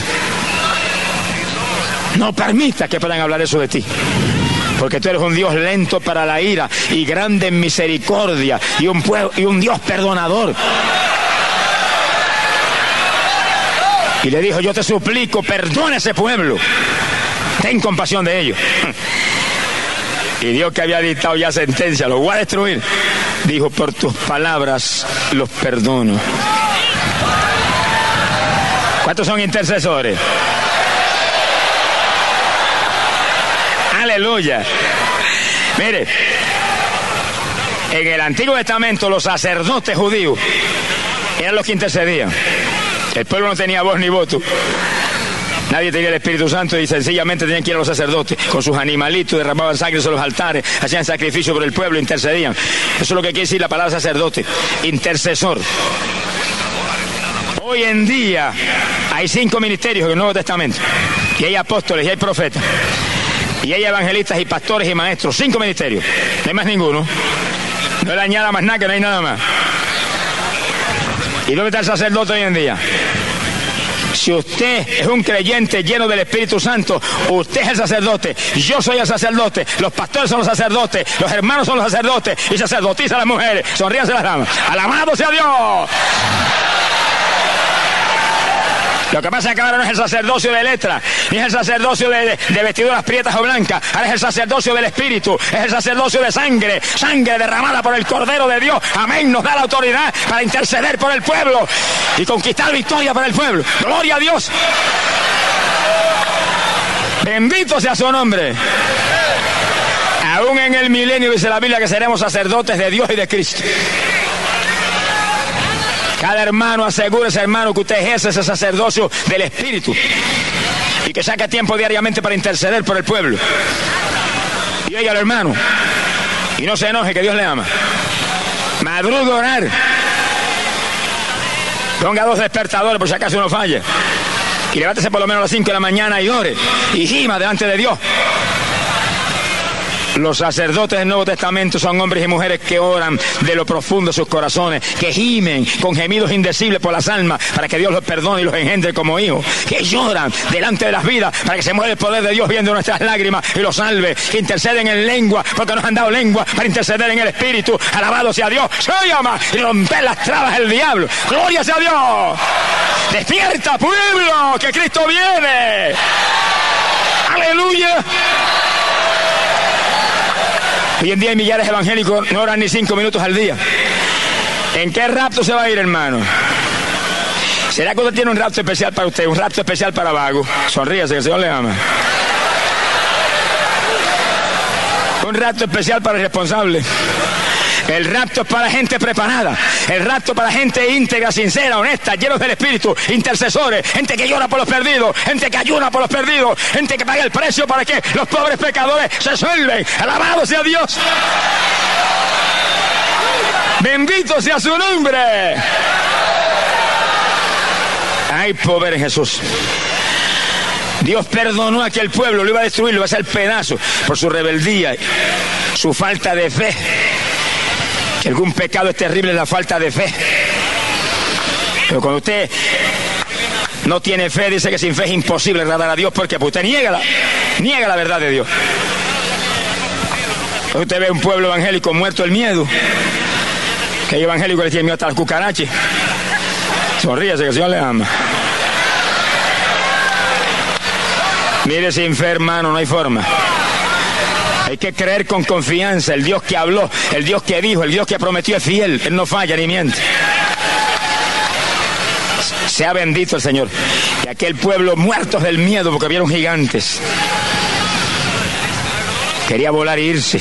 No permita que puedan hablar eso de ti. Porque tú eres un Dios lento para la ira y grande en misericordia y un Dios perdonador. Y le dijo, yo te suplico, perdona ese pueblo. Ten compasión de ellos. Y Dios que había dictado ya sentencia, los voy a destruir. Dijo, por tus palabras los perdono. ¿Cuántos son intercesores? Aleluya. Mire, en el Antiguo Testamento los sacerdotes judíos eran los que intercedían. El pueblo no tenía voz ni voto. Nadie tenía el Espíritu Santo y sencillamente tenían que ir a los sacerdotes con sus animalitos, derramaban sangre sobre los altares, hacían sacrificio por el pueblo, intercedían. Eso es lo que quiere decir la palabra sacerdote, intercesor. Hoy en día hay cinco ministerios en el Nuevo Testamento y hay apóstoles y hay profetas y hay evangelistas y pastores y maestros, cinco ministerios, no hay más ninguno. No le añada más nada que no hay nada más. ¿Y dónde está el sacerdote hoy en día? Si usted es un creyente lleno del Espíritu Santo, usted es el sacerdote, yo soy el sacerdote, los pastores son los sacerdotes, los hermanos son los sacerdotes y sacerdotiza las mujeres. Sonríanse las damas. Alabado sea Dios. Lo que pasa es que ahora no es el sacerdocio de letra, ni es el sacerdocio de, vestiduras prietas o blancas, ahora es el sacerdocio del Espíritu, es el sacerdocio de sangre, sangre derramada por el Cordero de Dios. Amén, nos da la autoridad para interceder por el pueblo y conquistar victoria para el pueblo. Gloria a Dios. Bendito sea su nombre. Aún en el milenio dice la Biblia que seremos sacerdotes de Dios y de Cristo. Cada hermano asegure ese hermano que usted ejerce ese sacerdocio del Espíritu que saque tiempo diariamente para interceder por el pueblo. Y oiga al hermano, y no se enoje que Dios le ama. Madrugue orar. Ponga dos despertadores por si acaso uno falla. Y levántese por lo menos a las 5 de la mañana y ore. Y gima delante de Dios. Los sacerdotes del Nuevo Testamento son hombres y mujeres que oran de lo profundo de sus corazones, que gimen con gemidos indecibles por las almas para que Dios los perdone y los engendre como hijos, que lloran delante de las vidas para que se mueva el poder de Dios viendo nuestras lágrimas y los salve, que interceden en lengua porque nos han dado lengua para interceder en el Espíritu. Alabado sea Dios, se llama y romper las trabas del diablo. Gloria sea Dios. Despierta pueblo, que Cristo viene. Aleluya. Hoy en día hay millares evangélicos, no oran ni cinco minutos al día. ¿En qué rapto se va a ir, hermano? ¿Será que usted tiene un rapto especial para usted? Un rapto especial para Vago. Sonríase, que el Señor le ama. Un rapto especial para el responsable. El rapto es para gente preparada. El rapto para gente íntegra, sincera, honesta, llenos del Espíritu, intercesores, gente que llora por los perdidos, gente que ayuna por los perdidos, gente que paga el precio para que los pobres pecadores se salven. Alabado sea Dios. Bendito sea su nombre. Hay poder en Jesús. Dios perdonó a aquel pueblo, lo iba a destruir, lo iba a hacer pedazo por su rebeldía, su falta de fe. Algún pecado es terrible la falta de fe. Pero cuando usted no tiene fe, dice que sin fe es imposible agradar a Dios porque usted niega la, niega la verdad de Dios. Usted ve un pueblo evangélico muerto el miedo. Que hay evangélico le tiene miedo hasta las cucarachas. Sonríese que el Señor le ama. Mire sin fe, hermano, no hay forma. Hay que creer con confianza. El Dios que habló, el Dios que dijo, el Dios que prometió es fiel. Él no falla ni miente. Sea bendito el Señor. Y aquel pueblo muertos del miedo porque vieron gigantes. Quería volar e irse.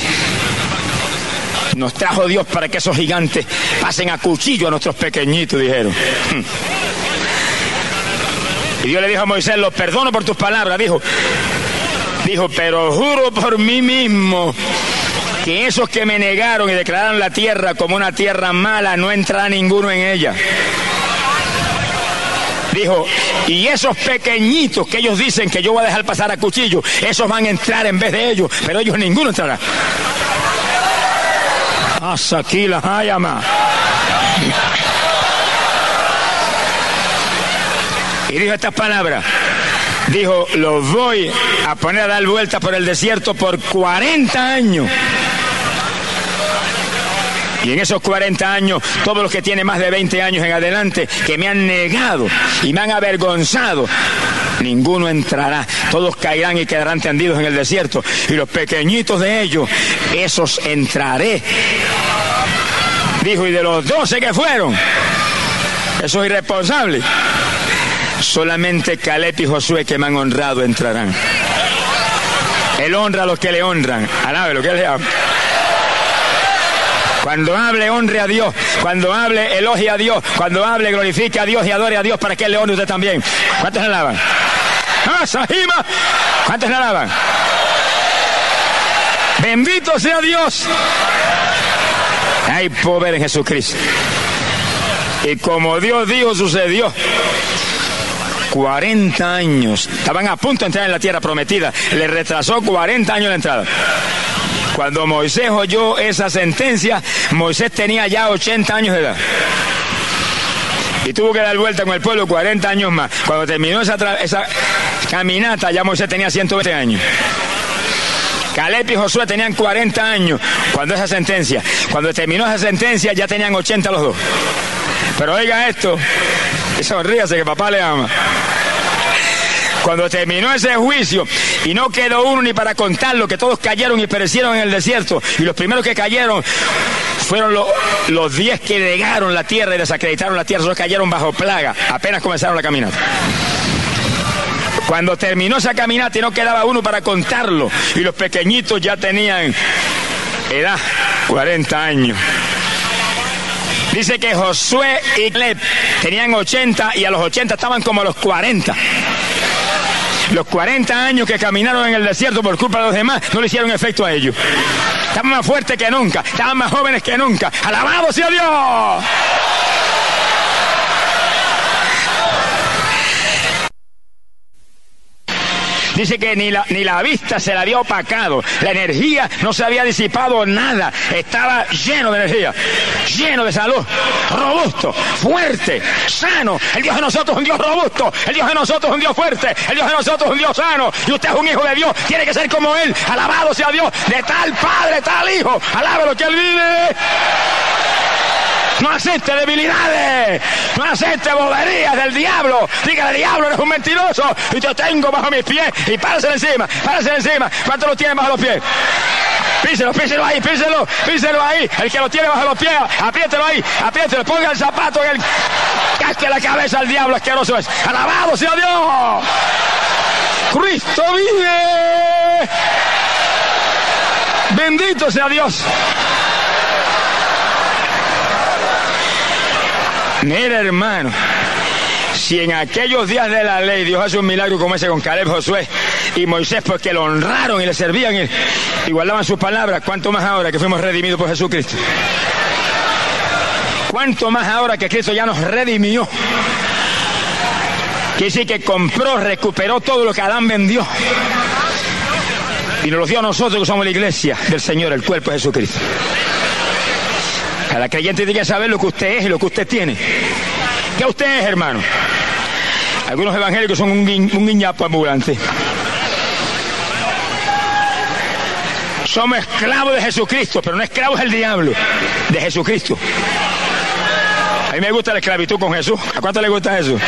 Nos trajo Dios para que esos gigantes pasen a cuchillo a nuestros pequeñitos, dijeron. Y Dios le dijo a Moisés, los perdono por tus palabras. Dijo, dijo, pero juro por mí mismo que esos que me negaron y declararon la tierra como una tierra mala, no entrará ninguno en ella. Dijo, y esos pequeñitos que ellos dicen que yo voy a dejar pasar a cuchillo, esos van a entrar en vez de ellos, pero ellos ninguno entrará. Hasta aquí la hayama. Y dijo estas palabras. Dijo, los voy a poner a dar vueltas por el desierto por 40 años. Y en esos 40 años, todos los que tienen más de 20 años en adelante, que me han negado y me han avergonzado, ninguno entrará. Todos caerán y quedarán tendidos en el desierto. Y los pequeñitos de ellos, esos entraré. Dijo, y de los 12 que fueron, esos irresponsables, solamente Caleb y Josué que me han honrado entrarán. Él honra a los que le honran. Alabe lo que le ama. Cuando hable, honre a Dios. Cuando hable, elogie a Dios. Cuando hable, glorifique a Dios y adore a Dios para que Él le honre usted también. ¿Cuántos le alaban? ¡Ah, Sahima! ¿Cuántos le alaban? Bendito sea Dios. Hay poder en Jesucristo. Y como Dios dijo, sucedió. 40 años. Estaban a punto de entrar en la tierra prometida. Le retrasó 40 años la entrada. Cuando Moisés oyó esa sentencia, Moisés tenía ya 80 años de edad. Y tuvo que dar vuelta con el pueblo 40 años más. Cuando terminó esa, caminata, ya Moisés tenía 120 años. Caleb y Josué tenían 40 años cuando esa sentencia. Cuando terminó esa sentencia ya tenían 80 los dos. Pero oiga esto, y sonríase que papá le ama. Cuando terminó ese juicio y no quedó uno ni para contarlo, que todos cayeron y perecieron en el desierto, y los primeros que cayeron fueron los, diez que negaron la tierra y desacreditaron la tierra, esos cayeron bajo plaga, apenas comenzaron la caminata. Cuando terminó esa caminata y no quedaba uno para contarlo, y los pequeñitos ya tenían edad, 40 años. Dice que Josué y Caleb tenían 80 y a los 80 estaban como a los 40. Los 40 años que caminaron en el desierto por culpa de los demás no le hicieron efecto a ellos. Estaban más fuertes que nunca, estaban más jóvenes que nunca. ¡Alabado sea Dios! Dice que ni la, ni la vista se la había opacado, la energía no se había disipado nada, estaba lleno de energía, lleno de salud, robusto, fuerte, sano. El Dios de nosotros es un Dios robusto, el Dios de nosotros es un Dios fuerte, el Dios de nosotros es un Dios sano. Y usted es un hijo de Dios, tiene que ser como Él. Alabado sea Dios, de tal Padre, tal Hijo. Alábalo que Él vive. No acepte debilidades. No acepte boberías del diablo. Diga, el diablo eres un mentiroso. Y yo tengo bajo mis pies. Y páraselo encima, páraselo encima. ¿Cuánto lo tiene bajo los pies? Píselo, píselo ahí, píselo, píselo ahí. El que lo tiene bajo los pies, apriételo ahí, apriételo, ponga el zapato en el casque la cabeza al diablo asqueroso es. Alabado sea Dios. Cristo vive. Bendito sea Dios. Mira, hermano, si en aquellos días de la ley Dios hace un milagro como ese con Caleb, Josué y Moisés, porque lo honraron y le servían y, guardaban sus palabras, ¿cuánto más ahora que fuimos redimidos por Jesucristo? ¿Cuánto más ahora que Cristo ya nos redimió? Que sí que compró, recuperó todo lo que Adán vendió. Y nos lo dio a nosotros que somos la iglesia del Señor, el cuerpo de Jesucristo. Cada creyente tiene que saber lo que usted es y lo que usted tiene. ¿Qué usted es, hermano? Algunos evangélicos son un, guiñapo ambulante. Somos esclavos de Jesucristo, pero no esclavos del diablo, de Jesucristo. A mí me gusta la esclavitud con Jesús. ¿A cuánto le gusta Jesús?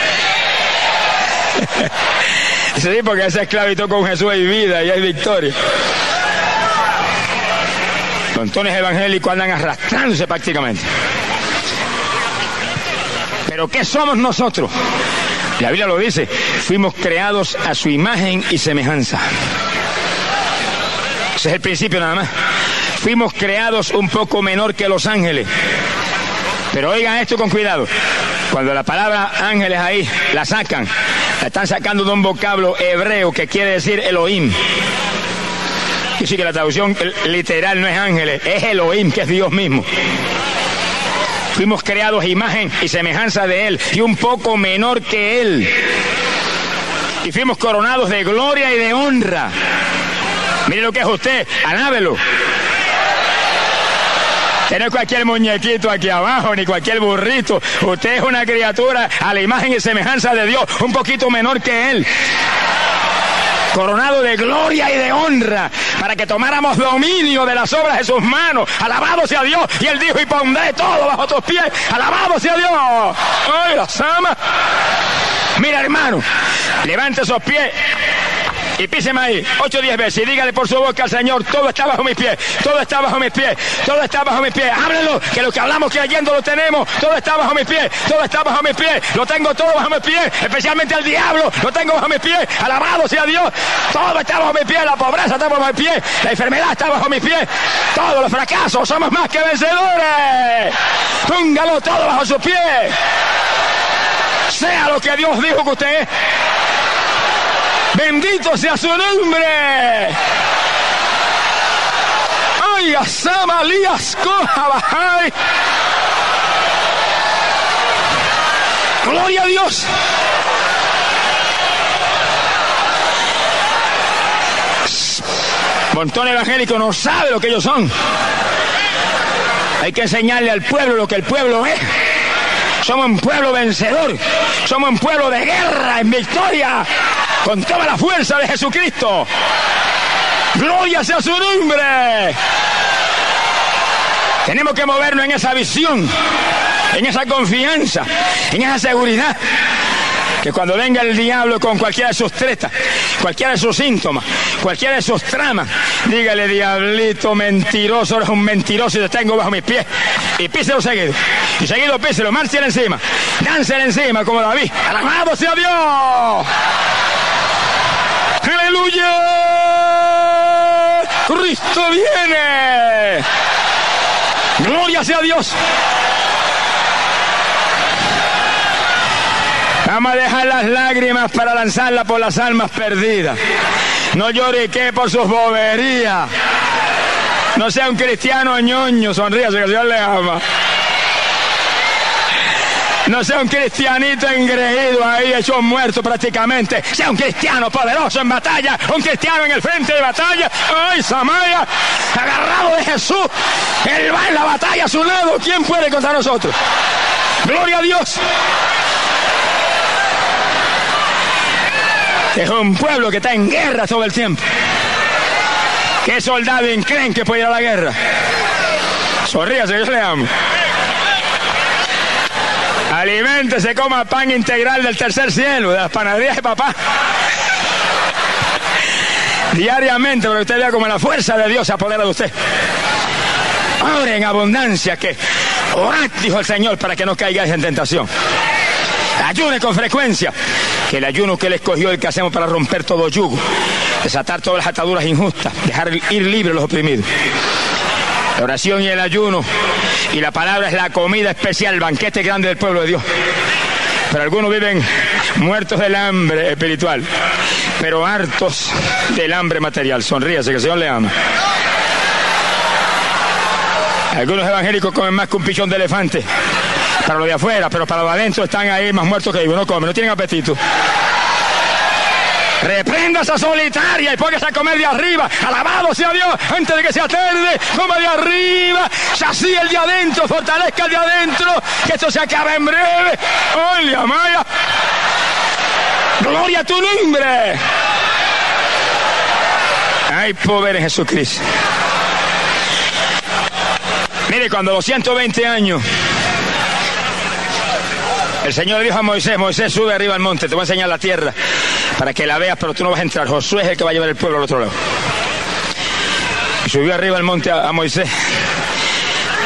sí, porque esa esclavitud con Jesús hay vida y hay victoria. Montones evangélicos andan arrastrándose prácticamente. Pero ¿qué somos nosotros? La Biblia lo dice, fuimos creados a su imagen y semejanza. Ese es el principio nada más. Fuimos creados un poco menor que los ángeles. Pero oigan esto con cuidado. Cuando la palabra ángeles ahí la sacan, la están sacando de un vocablo hebreo que quiere decir Elohim. Y sí que la traducción literal no es ángeles, es Elohim, que es Dios mismo. Fuimos creados imagen y semejanza de Él y un poco menor que Él. Y fuimos coronados de gloria y de honra. Mire lo que es usted, alábelo. Usted no es cualquier muñequito aquí abajo, ni cualquier burrito. Usted es una criatura a la imagen y semejanza de Dios, un poquito menor que Él coronado de gloria y de honra, para que tomáramos dominio de las obras de sus manos. Alabado sea Dios. Y él dijo, y pondré todo bajo tus pies. Alabado sea Dios. Ay, las amas. Mira, hermano, levante esos pies y píseme ahí, ocho o diez veces, y dígale por su boca al Señor, todo está bajo mis pies, todo está bajo mis pies, todo está bajo mis pies. Háblenlo, que lo que hablamos creyendo lo tenemos, todo está bajo mis pies, todo está bajo mis pies, lo tengo todo bajo mis pies, especialmente el diablo, lo tengo bajo mis pies, alabado sea Dios, todo está bajo mis pies, la pobreza está bajo mis pies, la enfermedad está bajo mis pies, todos los fracasos, somos más que vencedores. Póngalo todo bajo sus pies. Sea lo que Dios dijo que usted es. Bendito sea su nombre. Ay, Asama Lías Bajay. Gloria a Dios. Montón evangélico no sabe lo que ellos son. Hay que enseñarle al pueblo lo que el pueblo es. Somos un pueblo vencedor. Somos un pueblo de guerra en victoria con toda la fuerza de Jesucristo. Gloria sea su nombre. Tenemos que movernos en esa visión, en esa confianza, en esa seguridad. Que cuando venga el diablo con cualquiera de sus tretas, cualquiera de sus síntomas, cualquiera de sus tramas, dígale, diablito mentiroso, eres un mentiroso y te tengo bajo mis pies. Y píselo seguido. Y seguido píselo, márchale encima. Dánselo encima como David. Alabado sea Dios. Aleluya. Cristo viene. Gloria sea Dios. Vamos a dejar las lágrimas para lanzarlas por las almas perdidas. No llorique por sus boberías. No sea un cristiano ñoño, sonríase que Dios le ama. No sea un cristianito engreído ahí, hecho muerto prácticamente. Sea un cristiano poderoso en batalla, un cristiano en el frente de batalla. ¡Ay, Samaya! Agarrado de Jesús. Él va en la batalla a su lado. ¿Quién puede contra nosotros? Gloria a Dios. Es un pueblo que está en guerra todo el tiempo. ¿Qué soldado creen que puede ir a la guerra? Sonríase, yo le amo. Aliméntese, coma pan integral del tercer cielo, de las panaderías de papá. Diariamente, que usted vea como la fuerza de Dios se apodera de usted. Ore en abundancia, que orad, dijo el Señor, para que no caigáis en tentación. Ayune con frecuencia, que el ayuno que Él escogió, el que hacemos para romper todo yugo, desatar todas las ataduras injustas, dejar ir libres los oprimidos. La oración y el ayuno y la palabra es la comida especial, el banquete grande del pueblo de Dios. Pero algunos viven muertos del hambre espiritual, pero hartos del hambre material. Sonríase, que el Señor le ama. Algunos evangélicos comen más que un pichón de elefante. Para lo de afuera, pero para lo de adentro están ahí más muertos que vivos. No comen, no tienen apetito. Reprenda esa solitaria y póngase a comer de arriba. Alabado sea Dios antes de que sea tarde. Coma de arriba. Así el de adentro. Fortalezca el de adentro. Que esto se acabe en breve. ¡Oye, Amaya! ¡Gloria a tu nombre! Hay poder en Jesucristo. Mire, cuando los 120 años el Señor dijo a Moisés, Moisés sube arriba al monte, te voy a enseñar la tierra para que la veas, pero tú no vas a entrar. Josué es el que va a llevar el pueblo al otro lado. Y subió arriba al monte a, Moisés.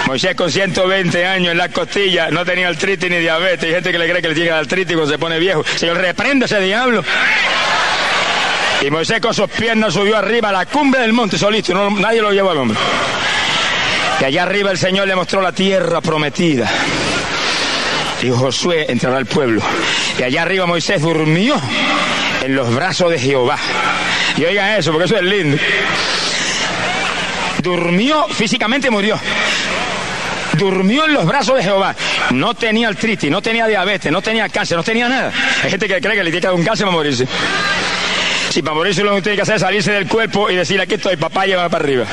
Moisés con 120 años en la costilla, no tenía artritis ni diabetes. Hay gente que le cree que le llega artritis cuando se pone viejo. Señor, reprende ese diablo. Y Moisés con sus piernas subió arriba a la cumbre del monte solito. Nadie lo llevó al hombre. Y allá arriba el Señor le mostró la tierra prometida. Y Josué entrará al pueblo. Y allá arriba Moisés durmió en los brazos de Jehová. Y oigan eso, porque eso es lindo. Durmió, físicamente murió. Durmió en los brazos de Jehová. No tenía artritis, no tenía diabetes, no tenía cáncer, no tenía nada. Hay gente que cree que le tiene que dar un cáncer para morirse. Si para morirse lo que tiene que hacer es salirse del cuerpo y decirle aquí estoy, papá, lleva para arriba.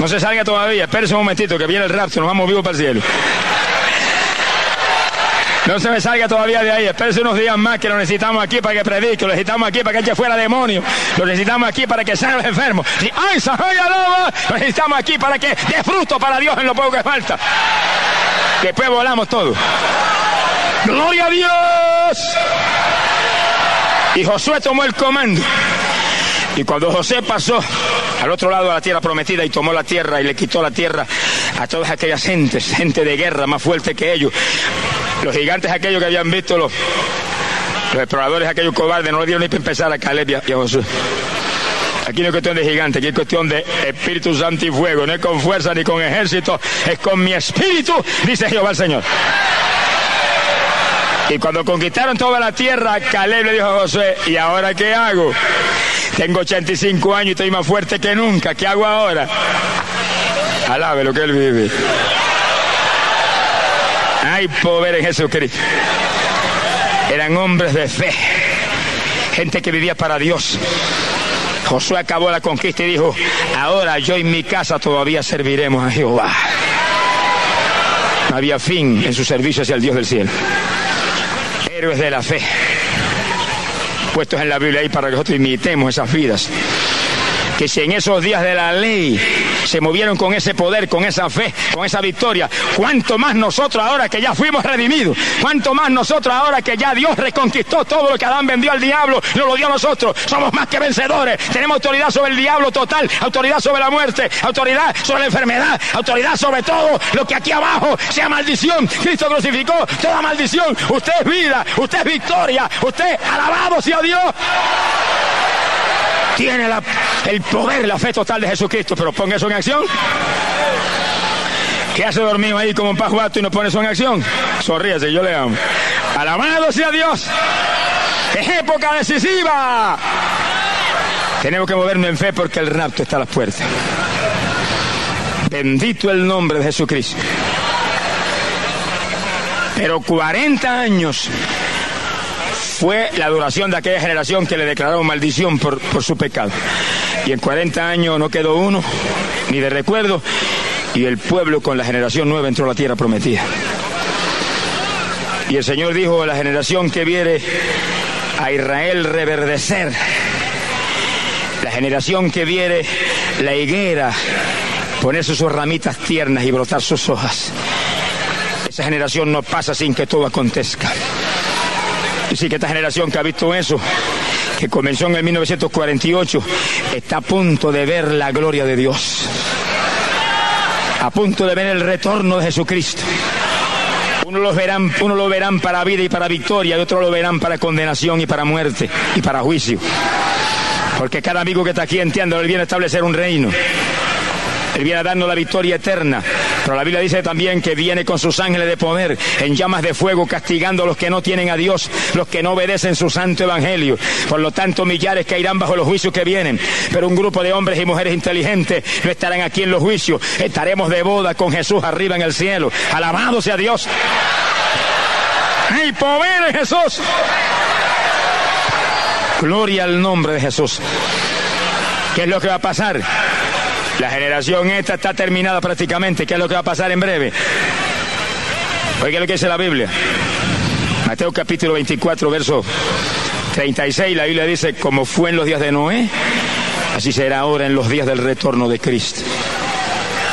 No se salga todavía, espérese un momentito que viene el rapto, nos vamos vivos para el cielo. No se me salga todavía de ahí, espérese unos días más que lo necesitamos aquí para que predique, lo necesitamos aquí para que eche fuera demonios, lo necesitamos aquí para que sean los enfermos. ¡Ay, Lo necesitamos aquí para que dé fruto para Dios en lo poco que falta. Después volamos todos. ¡Gloria a Dios! Y Josué tomó el comando. Y cuando José pasó al otro lado de la tierra prometida y tomó la tierra y le quitó la tierra a todas aquellas gentes, gente de guerra más fuerte que ellos, los gigantes aquellos que habían visto los, los exploradores aquellos cobardes, no le dieron ni para empezar a Caleb y a, José. Aquí no es cuestión de gigante, aquí es cuestión de Espíritu Santo y fuego, no es con fuerza ni con ejército, es con mi espíritu, dice Jehová el Señor. Y cuando conquistaron toda la tierra, Caleb le dijo a José, ¿y ahora qué hago? Tengo 85 años y estoy más fuerte que nunca. ¿Qué hago ahora? Alabe lo que él vive. Hay poder en Jesucristo. Eran hombres de fe. Gente que vivía para Dios. Josué acabó la conquista y dijo, ahora yo y mi casa todavía serviremos a Jehová. había fin en su servicio hacia el Dios del cielo. Héroes de la fe puestos en la Biblia ahí para que nosotros imitemos esas vidas. Que si en esos días de la ley se movieron con ese poder, con esa fe, con esa victoria, cuánto más nosotros ahora que ya fuimos redimidos, cuánto más nosotros ahora que ya Dios reconquistó todo lo que Adán vendió al diablo, nos lo dio a nosotros, somos más que vencedores, tenemos autoridad sobre el diablo total, autoridad sobre la muerte, autoridad sobre la enfermedad, autoridad sobre todo lo que aquí abajo sea maldición. Cristo crucificó toda maldición, usted es vida, usted es victoria, usted alabado sea Dios tiene el poder, la fe total de Jesucristo, pero ponga eso en acción. ¿Qué hace dormido ahí como un pajuato y no pone eso en acción? Sonríese, yo le amo. Alabado sea Dios. Es época decisiva. Tenemos que movernos en fe porque el rapto está a las puertas. Bendito el nombre de Jesucristo. Pero 40 años fue la duración de aquella generación que le declararon maldición por, su pecado. Y en 40 años no quedó uno, ni de recuerdo, y el pueblo con la generación nueva entró a la tierra prometida. Y el Señor dijo la generación que viene a Israel reverdecer, la generación que viene la higuera, ponerse sus ramitas tiernas y brotar sus hojas. Esa generación no pasa sin que todo acontezca. Sí que esta generación que ha visto eso, que comenzó en el 1948, está a punto de ver la gloria de Dios. A punto de ver el retorno de Jesucristo. Uno lo verán, uno lo verán para vida y para victoria, y otro lo verán para condenación y para muerte y para juicio. Porque cada amigo que está aquí entiende, él viene a establecer un reino. Él viene a darnos la victoria eterna. La Biblia dice también que viene con sus ángeles de poder en llamas de fuego castigando a los que no tienen a Dios, los que no obedecen su santo evangelio. Por lo tanto, millares caerán bajo los juicios que vienen. Pero un grupo de hombres y mujeres inteligentes no estarán aquí en los juicios. Estaremos de boda con Jesús arriba en el cielo. Alabado sea Dios. ¡Hay poder Jesús! Gloria al nombre de Jesús. ¿Qué es lo que va a pasar? La generación esta está terminada prácticamente. ¿Qué es lo que va a pasar en breve? Oiga lo que dice la Biblia. Mateo capítulo 24, verso 36, la Biblia dice, como fue en los días de Noé, así será ahora en los días del retorno de Cristo.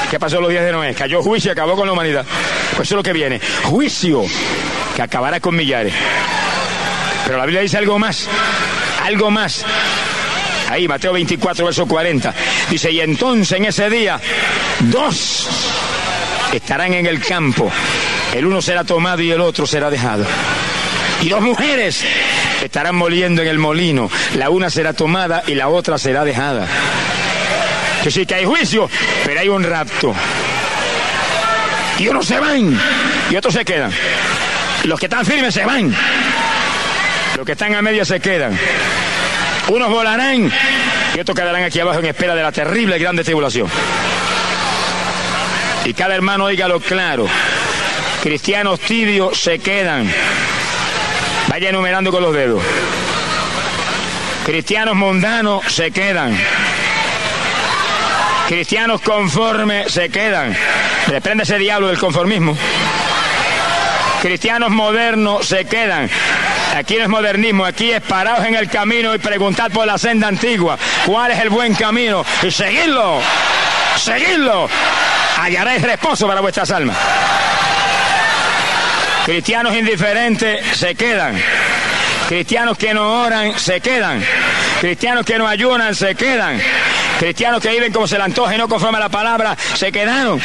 ¿Qué pasó en los días de Noé? Cayó juicio y acabó con la humanidad. Pues eso es lo que viene. Juicio que acabará con millares. Pero la Biblia dice algo más. Algo más. Ahí, Mateo 24, verso 40. Dice, y entonces en ese día, dos estarán en el campo. El uno será tomado y el otro será dejado. Y dos mujeres estarán moliendo en el molino. La una será tomada y la otra será dejada. Que sí que hay juicio, pero hay un rapto. Y unos se van y otros se quedan. Los que están firmes se van. Los que están a media se quedan. Unos volarán y otros quedarán aquí abajo en espera de la terrible y grande tribulación. Y cada hermano oígalo claro. Cristianos tibios se quedan. Vaya enumerando con los dedos. Cristianos mundanos se quedan. Cristianos conformes se quedan. Reprende ese diablo del conformismo. Cristianos modernos se quedan. Aquí no es modernismo, aquí es parados en el camino y preguntar por la senda antigua cuál es el buen camino y seguirlo, seguirlo. Hallaréis reposo para vuestras almas. Cristianos indiferentes se quedan. Cristianos que no oran se quedan. Cristianos que no ayunan se quedan. Cristianos que viven como se le antoja y no conforme a la palabra se quedaron.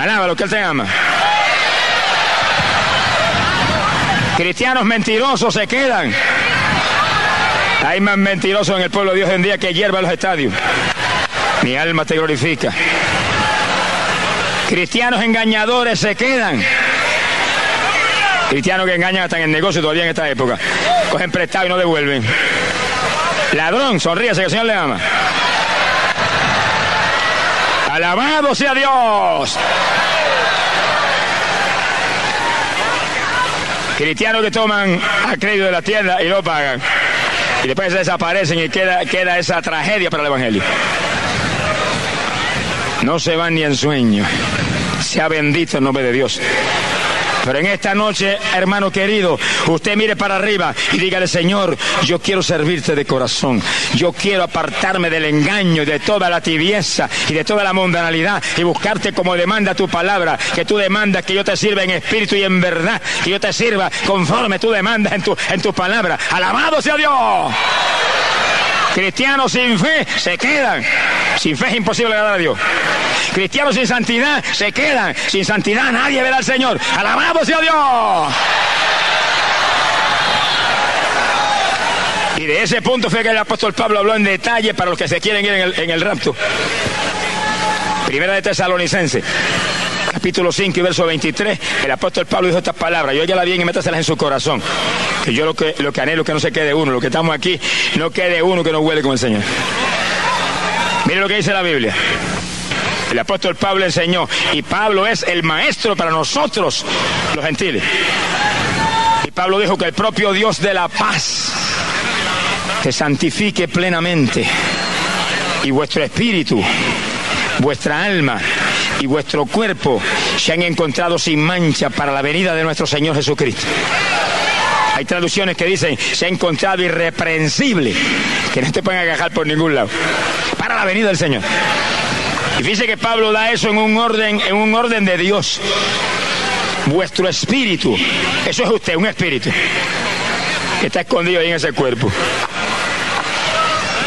Alaba que Él te ama. Cristianos mentirosos se quedan. Hay más mentirosos en el pueblo de Dios en día que hierba en los estadios. Mi alma te glorifica. Cristianos engañadores se quedan. Cristianos que engañan hasta en el negocio todavía en esta época. Cogen prestado y no devuelven. Ladrón, sonríese que el Señor le ama. Alabado sea Dios. Cristianos que toman a crédito de la tienda y no pagan. Y después desaparecen y queda, queda esa tragedia para el Evangelio. No se van ni en sueño. Sea bendito el nombre de Dios. Pero en esta noche, hermano querido, usted mire para arriba y dígale, Señor, yo quiero servirte de corazón. Yo quiero apartarme del engaño, de toda la tibieza y de toda la mundanalidad y buscarte como demanda tu palabra, que tú demandas que yo te sirva en espíritu y en verdad, que yo te sirva conforme tú demandas en tu, en tu palabra. Alabado sea Dios. Cristianos sin fe se quedan. Sin fe es imposible agradar a Dios. Cristianos sin santidad se quedan. Sin santidad nadie verá al Señor. Alabado sea Dios. Y de ese punto fue que el apóstol Pablo habló en detalle para los que se quieren ir en el, en el rapto. Primera de Tesalonicense capítulo 5 y verso 23, el apóstol Pablo dijo estas palabras, yo ya bien y métaselas en su corazón, que yo lo que, lo que anhelo que no se quede uno, lo que estamos aquí, no quede uno que no huele con el Señor. Mire lo que dice la Biblia. El apóstol Pablo enseñó y Pablo es el maestro para nosotros, los gentiles. Y Pablo dijo que el propio Dios de la paz te santifique plenamente y vuestro espíritu, vuestra alma y vuestro cuerpo se han encontrado sin mancha para la venida de nuestro Señor Jesucristo. Hay traducciones que dicen, se ha encontrado irreprensible, que no te pueden agajar por ningún lado, para la venida del Señor. Y fíjese que Pablo da eso en un orden, en un orden de Dios. Vuestro espíritu, eso es usted, un espíritu, que está escondido ahí en ese cuerpo.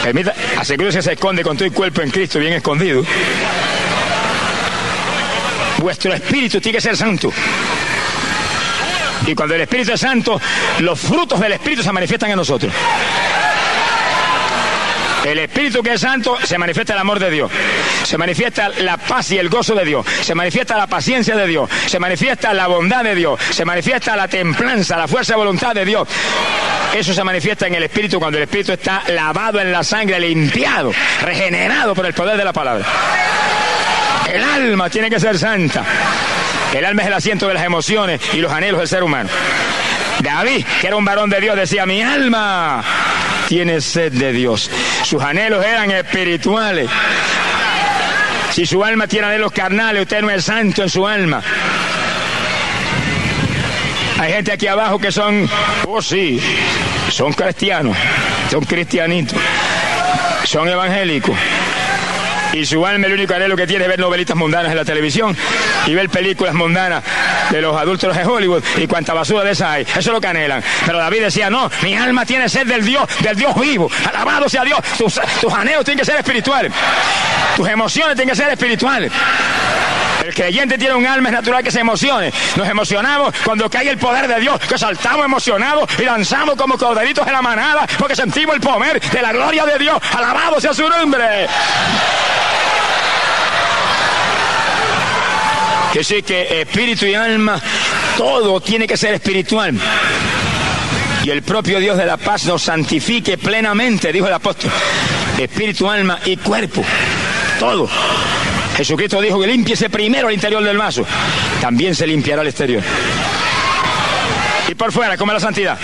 Permita, asegúrese que se esconde con todo el cuerpo en Cristo bien escondido. Vuestro espíritu tiene que ser santo. Y cuando el Espíritu es santo, los frutos del Espíritu se manifiestan en nosotros. El Espíritu que es santo se manifiesta el amor de Dios, se manifiesta la paz y el gozo de Dios, se manifiesta la paciencia de Dios, se manifiesta la bondad de Dios, se manifiesta la templanza, la fuerza de voluntad de Dios. Eso se manifiesta en el Espíritu cuando el Espíritu está lavado en la sangre, limpiado, regenerado por el poder de la palabra. El alma tiene que ser santa. El alma es el asiento de las emociones y los anhelos del ser humano. David, que era un varón de Dios, decía, mi alma tiene sed de Dios. Sus anhelos eran espirituales. Si su alma tiene anhelos carnales, usted no es santo en su alma. Hay gente aquí abajo que son, oh sí, son cristianos, son cristianitos, son evangélicos y su alma el único anhelo que tiene es ver novelitas mundanas en la televisión y ver películas mundanas de los adultos de Hollywood y cuánta basura de esa hay. Eso es lo que anhelan. Pero David decía, no, mi alma tiene sed del Dios, del Dios vivo. Alabado sea Dios. Tus, tus anhelos tienen que ser espirituales. Tus emociones tienen que ser espirituales. El creyente tiene un alma, es natural que se emocione. Nos emocionamos cuando cae el poder de Dios, que saltamos emocionados y danzamos como corderitos en la manada, porque sentimos el poder de la gloria de Dios. Alabado sea su nombre. Que sí, que espíritu y alma, todo tiene que ser espiritual. Y el propio Dios de la paz nos santifique plenamente, dijo el apóstol. Espíritu, alma y cuerpo. Todo. Jesucristo dijo que limpiese primero el interior del vaso. También se limpiará el exterior. Y por fuera, como la santidad.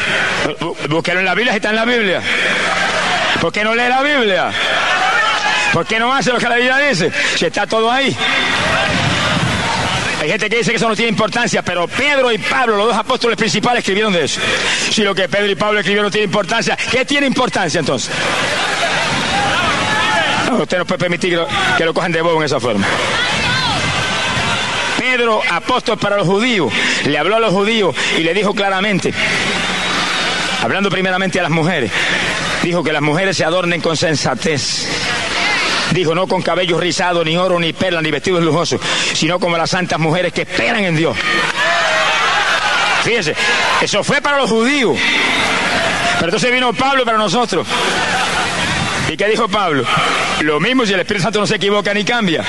Búsquelo en la Biblia si está en la Biblia. ¿Por qué no lee la Biblia? ¿Por qué no hace lo que la Biblia dice? Si está todo ahí. Hay gente que dice que eso no tiene importancia, pero Pedro y Pablo, los dos apóstoles principales, escribieron de eso. Si lo que Pedro y Pablo escribieron no tiene importancia, ¿qué tiene importancia entonces? usted no puede permitir que lo, cojan de bobo en esa forma. Pedro, apóstol para los judíos, le habló a los judíos y le dijo claramente, hablando primeramente a las mujeres, dijo que las mujeres se adornen con sensatez Dijo, no con cabellos rizados, ni oro, ni perlas, ni vestidos lujosos, sino como las santas mujeres que esperan en Dios. Fíjense, eso fue para los judíos. Pero entonces vino Pablo para nosotros. ¿Y qué dijo Pablo? Lo mismo si el Espíritu Santo no se equivoca ni cambia.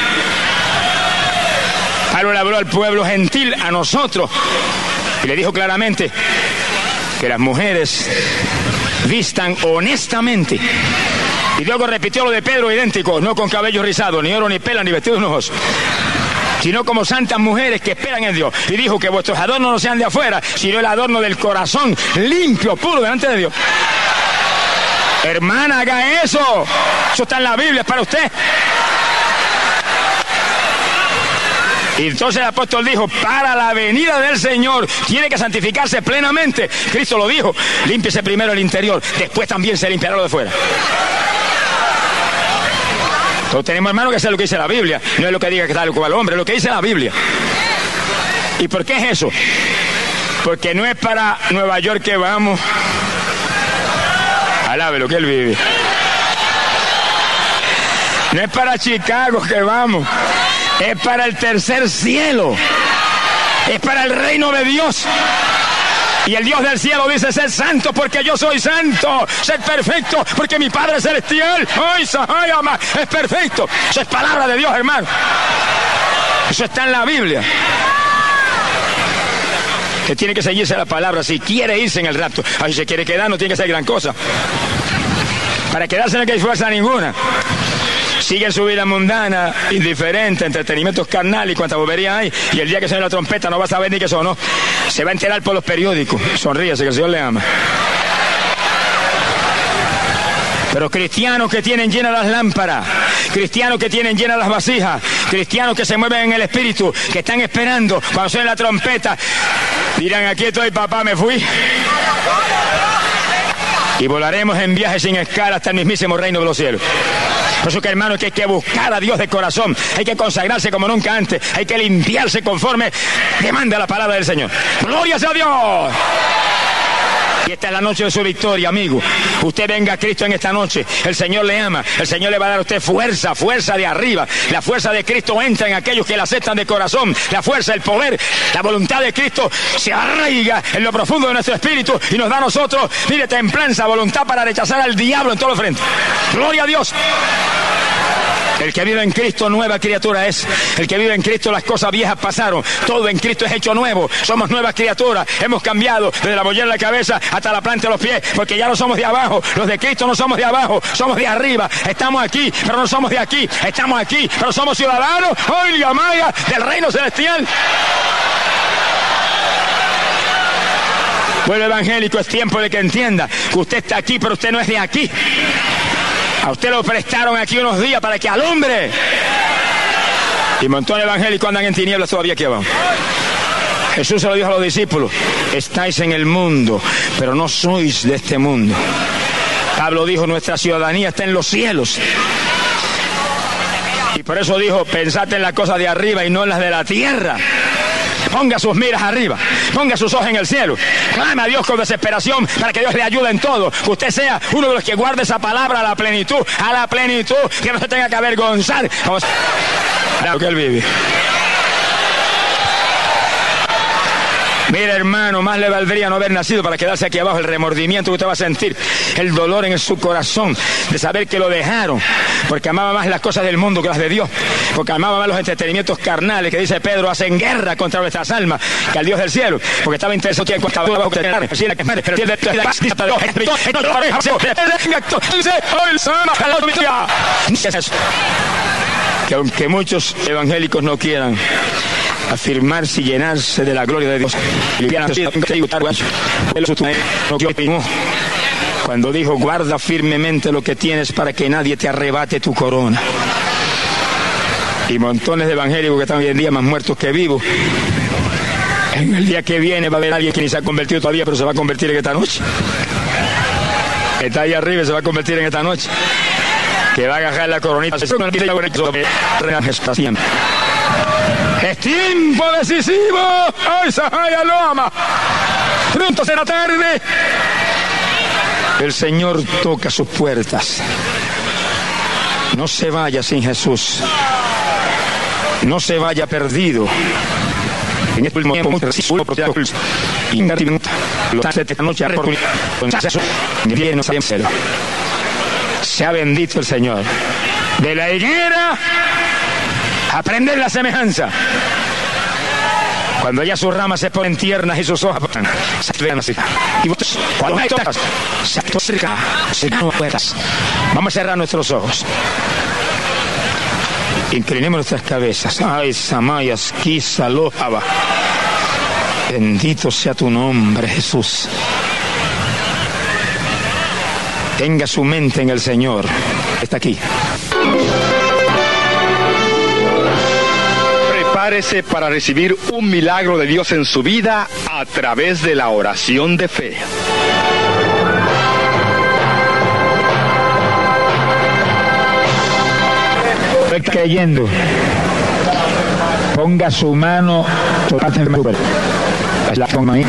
Pablo le habló al pueblo gentil, a nosotros, y le dijo claramente que las mujeres vistan honestamente y luego repitió lo de Pedro idéntico, no con cabello rizado, ni oro, ni pela, ni vestidos nuevos sino como santas mujeres que esperan en Dios. Y dijo que vuestros adornos no sean de afuera, sino el adorno del corazón, limpio, puro delante de Dios. Hermana, haga eso. Eso está en la Biblia, es para usted. Y entonces el apóstol dijo, para la venida del Señor tiene que santificarse plenamente. Cristo lo dijo, límpiese primero el interior, después también se limpiará lo de fuera. Todos tenemos hermano que hacer lo que dice la Biblia. No es lo que diga que tal cual hombre, es lo que dice la Biblia. ¿Y por qué es eso? Porque no es para Nueva York que vamos. Lo que él vive. No es para Chicago que vamos. Es para el tercer cielo. Es para el reino de Dios. Y el Dios del cielo dice, ser santo porque yo soy santo. Ser perfecto porque mi Padre celestial es perfecto. Eso es palabra de Dios, hermano. Eso está en la Biblia. Tiene que seguirse la palabra si quiere irse en el rapto. Si se quiere quedar no tiene que ser gran cosa. Para quedarse no hay fuerza ninguna. siguen su vida mundana, indiferente, entretenimientos carnal y cuánta bobería hay. Y el día que suene la trompeta no va a saber ni qué son, ¿no? Se va a enterar por los periódicos. Sonríese, que el Señor le ama. Pero cristianos que tienen llenas las lámparas, cristianos que tienen llenas las vasijas, cristianos que se mueven en el espíritu, que están esperando cuando suene la trompeta, dirán, aquí estoy papá, me fui. Y volaremos en viaje sin escala hasta el mismísimo reino de los cielos. Por eso que hermano que hay que buscar a Dios de corazón, hay que consagrarse como nunca antes, hay que limpiarse conforme demanda la palabra del Señor. Gloria a Dios. Y esta es la noche de su victoria, amigo. Usted venga a Cristo en esta noche. El Señor le ama. El Señor le va a dar a usted fuerza, fuerza de arriba. La fuerza de Cristo entra en aquellos que la aceptan de corazón. La fuerza, el poder, la voluntad de Cristo se arraiga en lo profundo de nuestro espíritu y nos da a nosotros, mire, templanza, voluntad para rechazar al diablo en todos los frentes. Gloria a Dios. El que vive en Cristo nueva criatura es. El que vive en Cristo las cosas viejas pasaron. Todo en Cristo es hecho nuevo. Somos nuevas criaturas. Hemos cambiado desde la bollera de la cabeza hasta la planta de los pies. Porque ya no somos de abajo. Los de Cristo no somos de abajo. Somos de arriba. Estamos aquí, pero no somos de aquí. Estamos aquí, pero somos ciudadanos. Hoy Maya del reino celestial. Pueblo evangélico, es tiempo de que entienda que usted está aquí, pero usted no es de aquí. A usted lo prestaron aquí unos días para que alumbre. Y montones evangélicos andan en tinieblas todavía aquí abajo. Jesús se lo dijo a los discípulos, estáis en el mundo, pero no sois de este mundo. Pablo dijo, nuestra ciudadanía está en los cielos. Y por eso dijo, pensad en las cosas de arriba y no en las de la tierra. Ponga sus miras arriba. Ponga sus ojos en el cielo. Clama a Dios con desesperación para que Dios le ayude en todo. Usted sea uno de los que guarde esa palabra a la plenitud. A la plenitud. Que no se tenga que avergonzar. Como... que él vive. Mira, hermano, más le valdría no haber nacido para quedarse aquí abajo. El remordimiento que usted va a sentir, el dolor en su corazón de saber que lo dejaron, porque amaba más las cosas del mundo que las de Dios, porque amaba más los entretenimientos carnales que dice Pedro, hacen guerra contra nuestras almas que al Dios del cielo, porque estaba interesado en estaba abajo que aunque muchos evangélicos no quieran afirmarse y llenarse de la gloria de Dios. Cuando dijo, guarda firmemente lo que tienes para que nadie te arrebate tu corona. Y montones de evangélicos que están hoy en día más muertos que vivos. En el día que viene va a haber alguien que ni se ha convertido todavía, pero se va a convertir en esta noche. Está ahí arriba y se va a convertir en esta noche. Que va a agarrar la coronita. Es tiempo decisivo. ¡Ay, Sahaya lo ama! Pronto será tarde. El Señor toca sus puertas. No se vaya sin Jesús. No se vaya perdido. En este último tiempo, sea bendito el Señor. De la higuera aprender la semejanza. Cuando ya sus ramas se ponen tiernas y sus hojas se ven así. Y cuando hay todas, se no puedas. Vamos a cerrar nuestros ojos. Inclinemos nuestras cabezas. Ay, Samayas, Kisa, Lojaba. Bendito sea tu nombre, Jesús. Tenga su mente en el Señor. Está aquí. Prepárese para recibir un milagro de Dios en su vida a través de la oración de fe. Creyendo, ponga su mano la ponga ahí,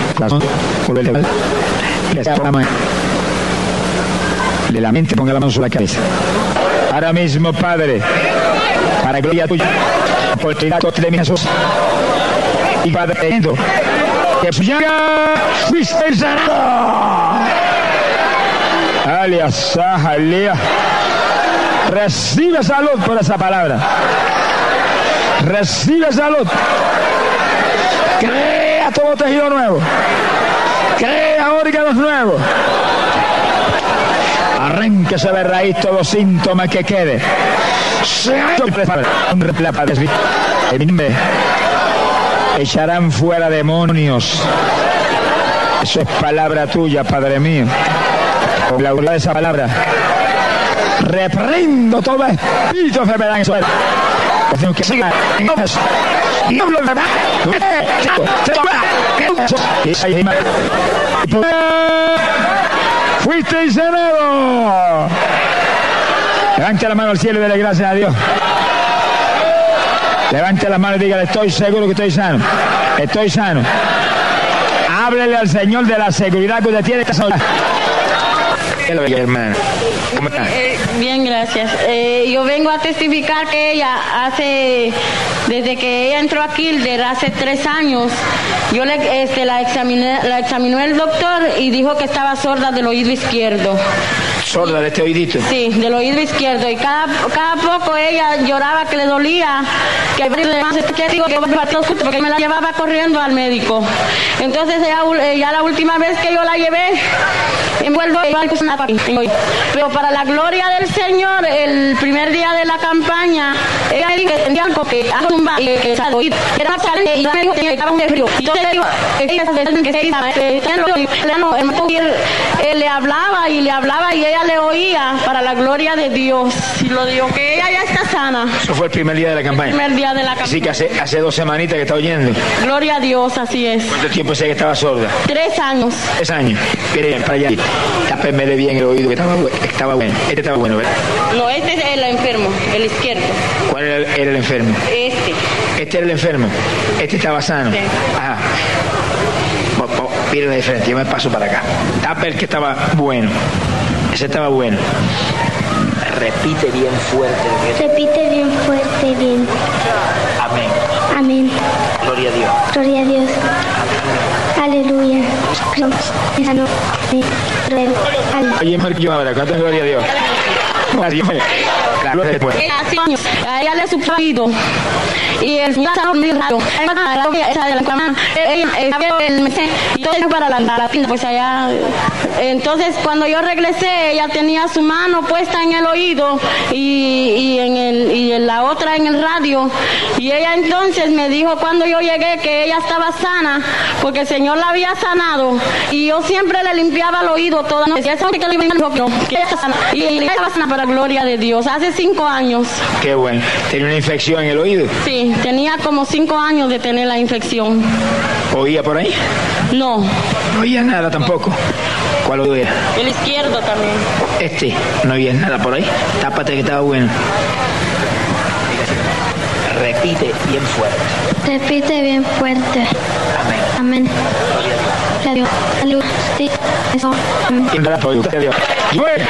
de la mente ponga la mano sobre la cabeza. Ahora mismo, Padre, para gloria tuya oportunidad de mi Jesús. Y Padre, que ya fuiste sanado. Alias, Alia. Recibe salud por esa palabra. Recibe salud. Crea todo tejido nuevo. Crea órganos nuevos. Arránquese de raíz todos los síntomas que quede Echarán fuera demonios. Eso es palabra tuya, Padre mío. Con la de esa palabra. Reprendo todo espíritu de enfermedad en que siga Fuiste sanado. Levante la mano al cielo y dele gracias a Dios. Levante la mano y dígale, estoy seguro que estoy sano. Estoy sano. Háblele al Señor de la seguridad que usted tiene. hermano? ¿Cómo está? Eh, bien, gracias. Eh, yo vengo a testificar que ella hace, desde que ella entró aquí, desde hace tres años, yo le, este, la, examiné, la examinó el doctor y dijo que estaba sorda del oído izquierdo sorda de este oídito. Sí, del oído izquierdo. Y cada, cada poco ella lloraba que le dolía, que digo que porque me la llevaba corriendo al médico. Entonces ella, ya la última vez que yo la llevé, envuelvo pero para la gloria del Señor, el primer día de la campaña, ella me dijo que tenía algo que hago un y que se oído. Era más y me dijo que estaba un frío. Y yo le digo, ella que se iba, que le hablaba y le hablaba y ella le oía para la gloria de Dios. Y lo digo, que ella ya está sana. Eso fue el primer día de la campaña. El primer día de la campaña. Así que hace, hace dos semanitas que está oyendo. Gloria a Dios, así es. ¿Cuánto tiempo sé que estaba sorda? Tres años. Tres años. Mire, para allá. Tápeme bien el oído, que estaba, estaba bueno. Este estaba bueno, ¿verdad? No, este es el enfermo, el izquierdo. ¿Cuál era el, era el enfermo? Este. Este era el enfermo. Este estaba sano. Sí. Ajá. Mire la diferencia, yo me paso para acá. Tapa el que estaba bueno. Ese estaba bueno. Repite bien fuerte. Repite bien fuerte, bien. Amén. Amén. Gloria a Dios. Gloria a Dios. Aleluya. Oye, Marquillo, ahora, ¿cuánto es gloria a Dios? Hace ella le suplido y el señor raro. Y todo para la, pues allá. Entonces, cuando yo regresé, ella tenía su mano puesta en el oído y, y en el, y en la otra en el radio. Y ella entonces me dijo cuando yo llegué que ella estaba sana, porque el Señor la había sanado. Y yo siempre le limpiaba el oído toda la noche. Que ella está sana. Y ella estaba sana para gloria de Dios. Hace cinco años. Qué bueno. ¿Tenía una infección en el oído? Sí, tenía como cinco años de tener la infección. ¿Oía por ahí? No. No oía nada tampoco. ¿Cuál oía? El izquierdo también. Este, no oía nada por ahí. Tápate que estaba bueno. Repite bien fuerte. Repite bien fuerte. Amén. Amén. Gloria a Dios. Sí, eso. Amén. Amén.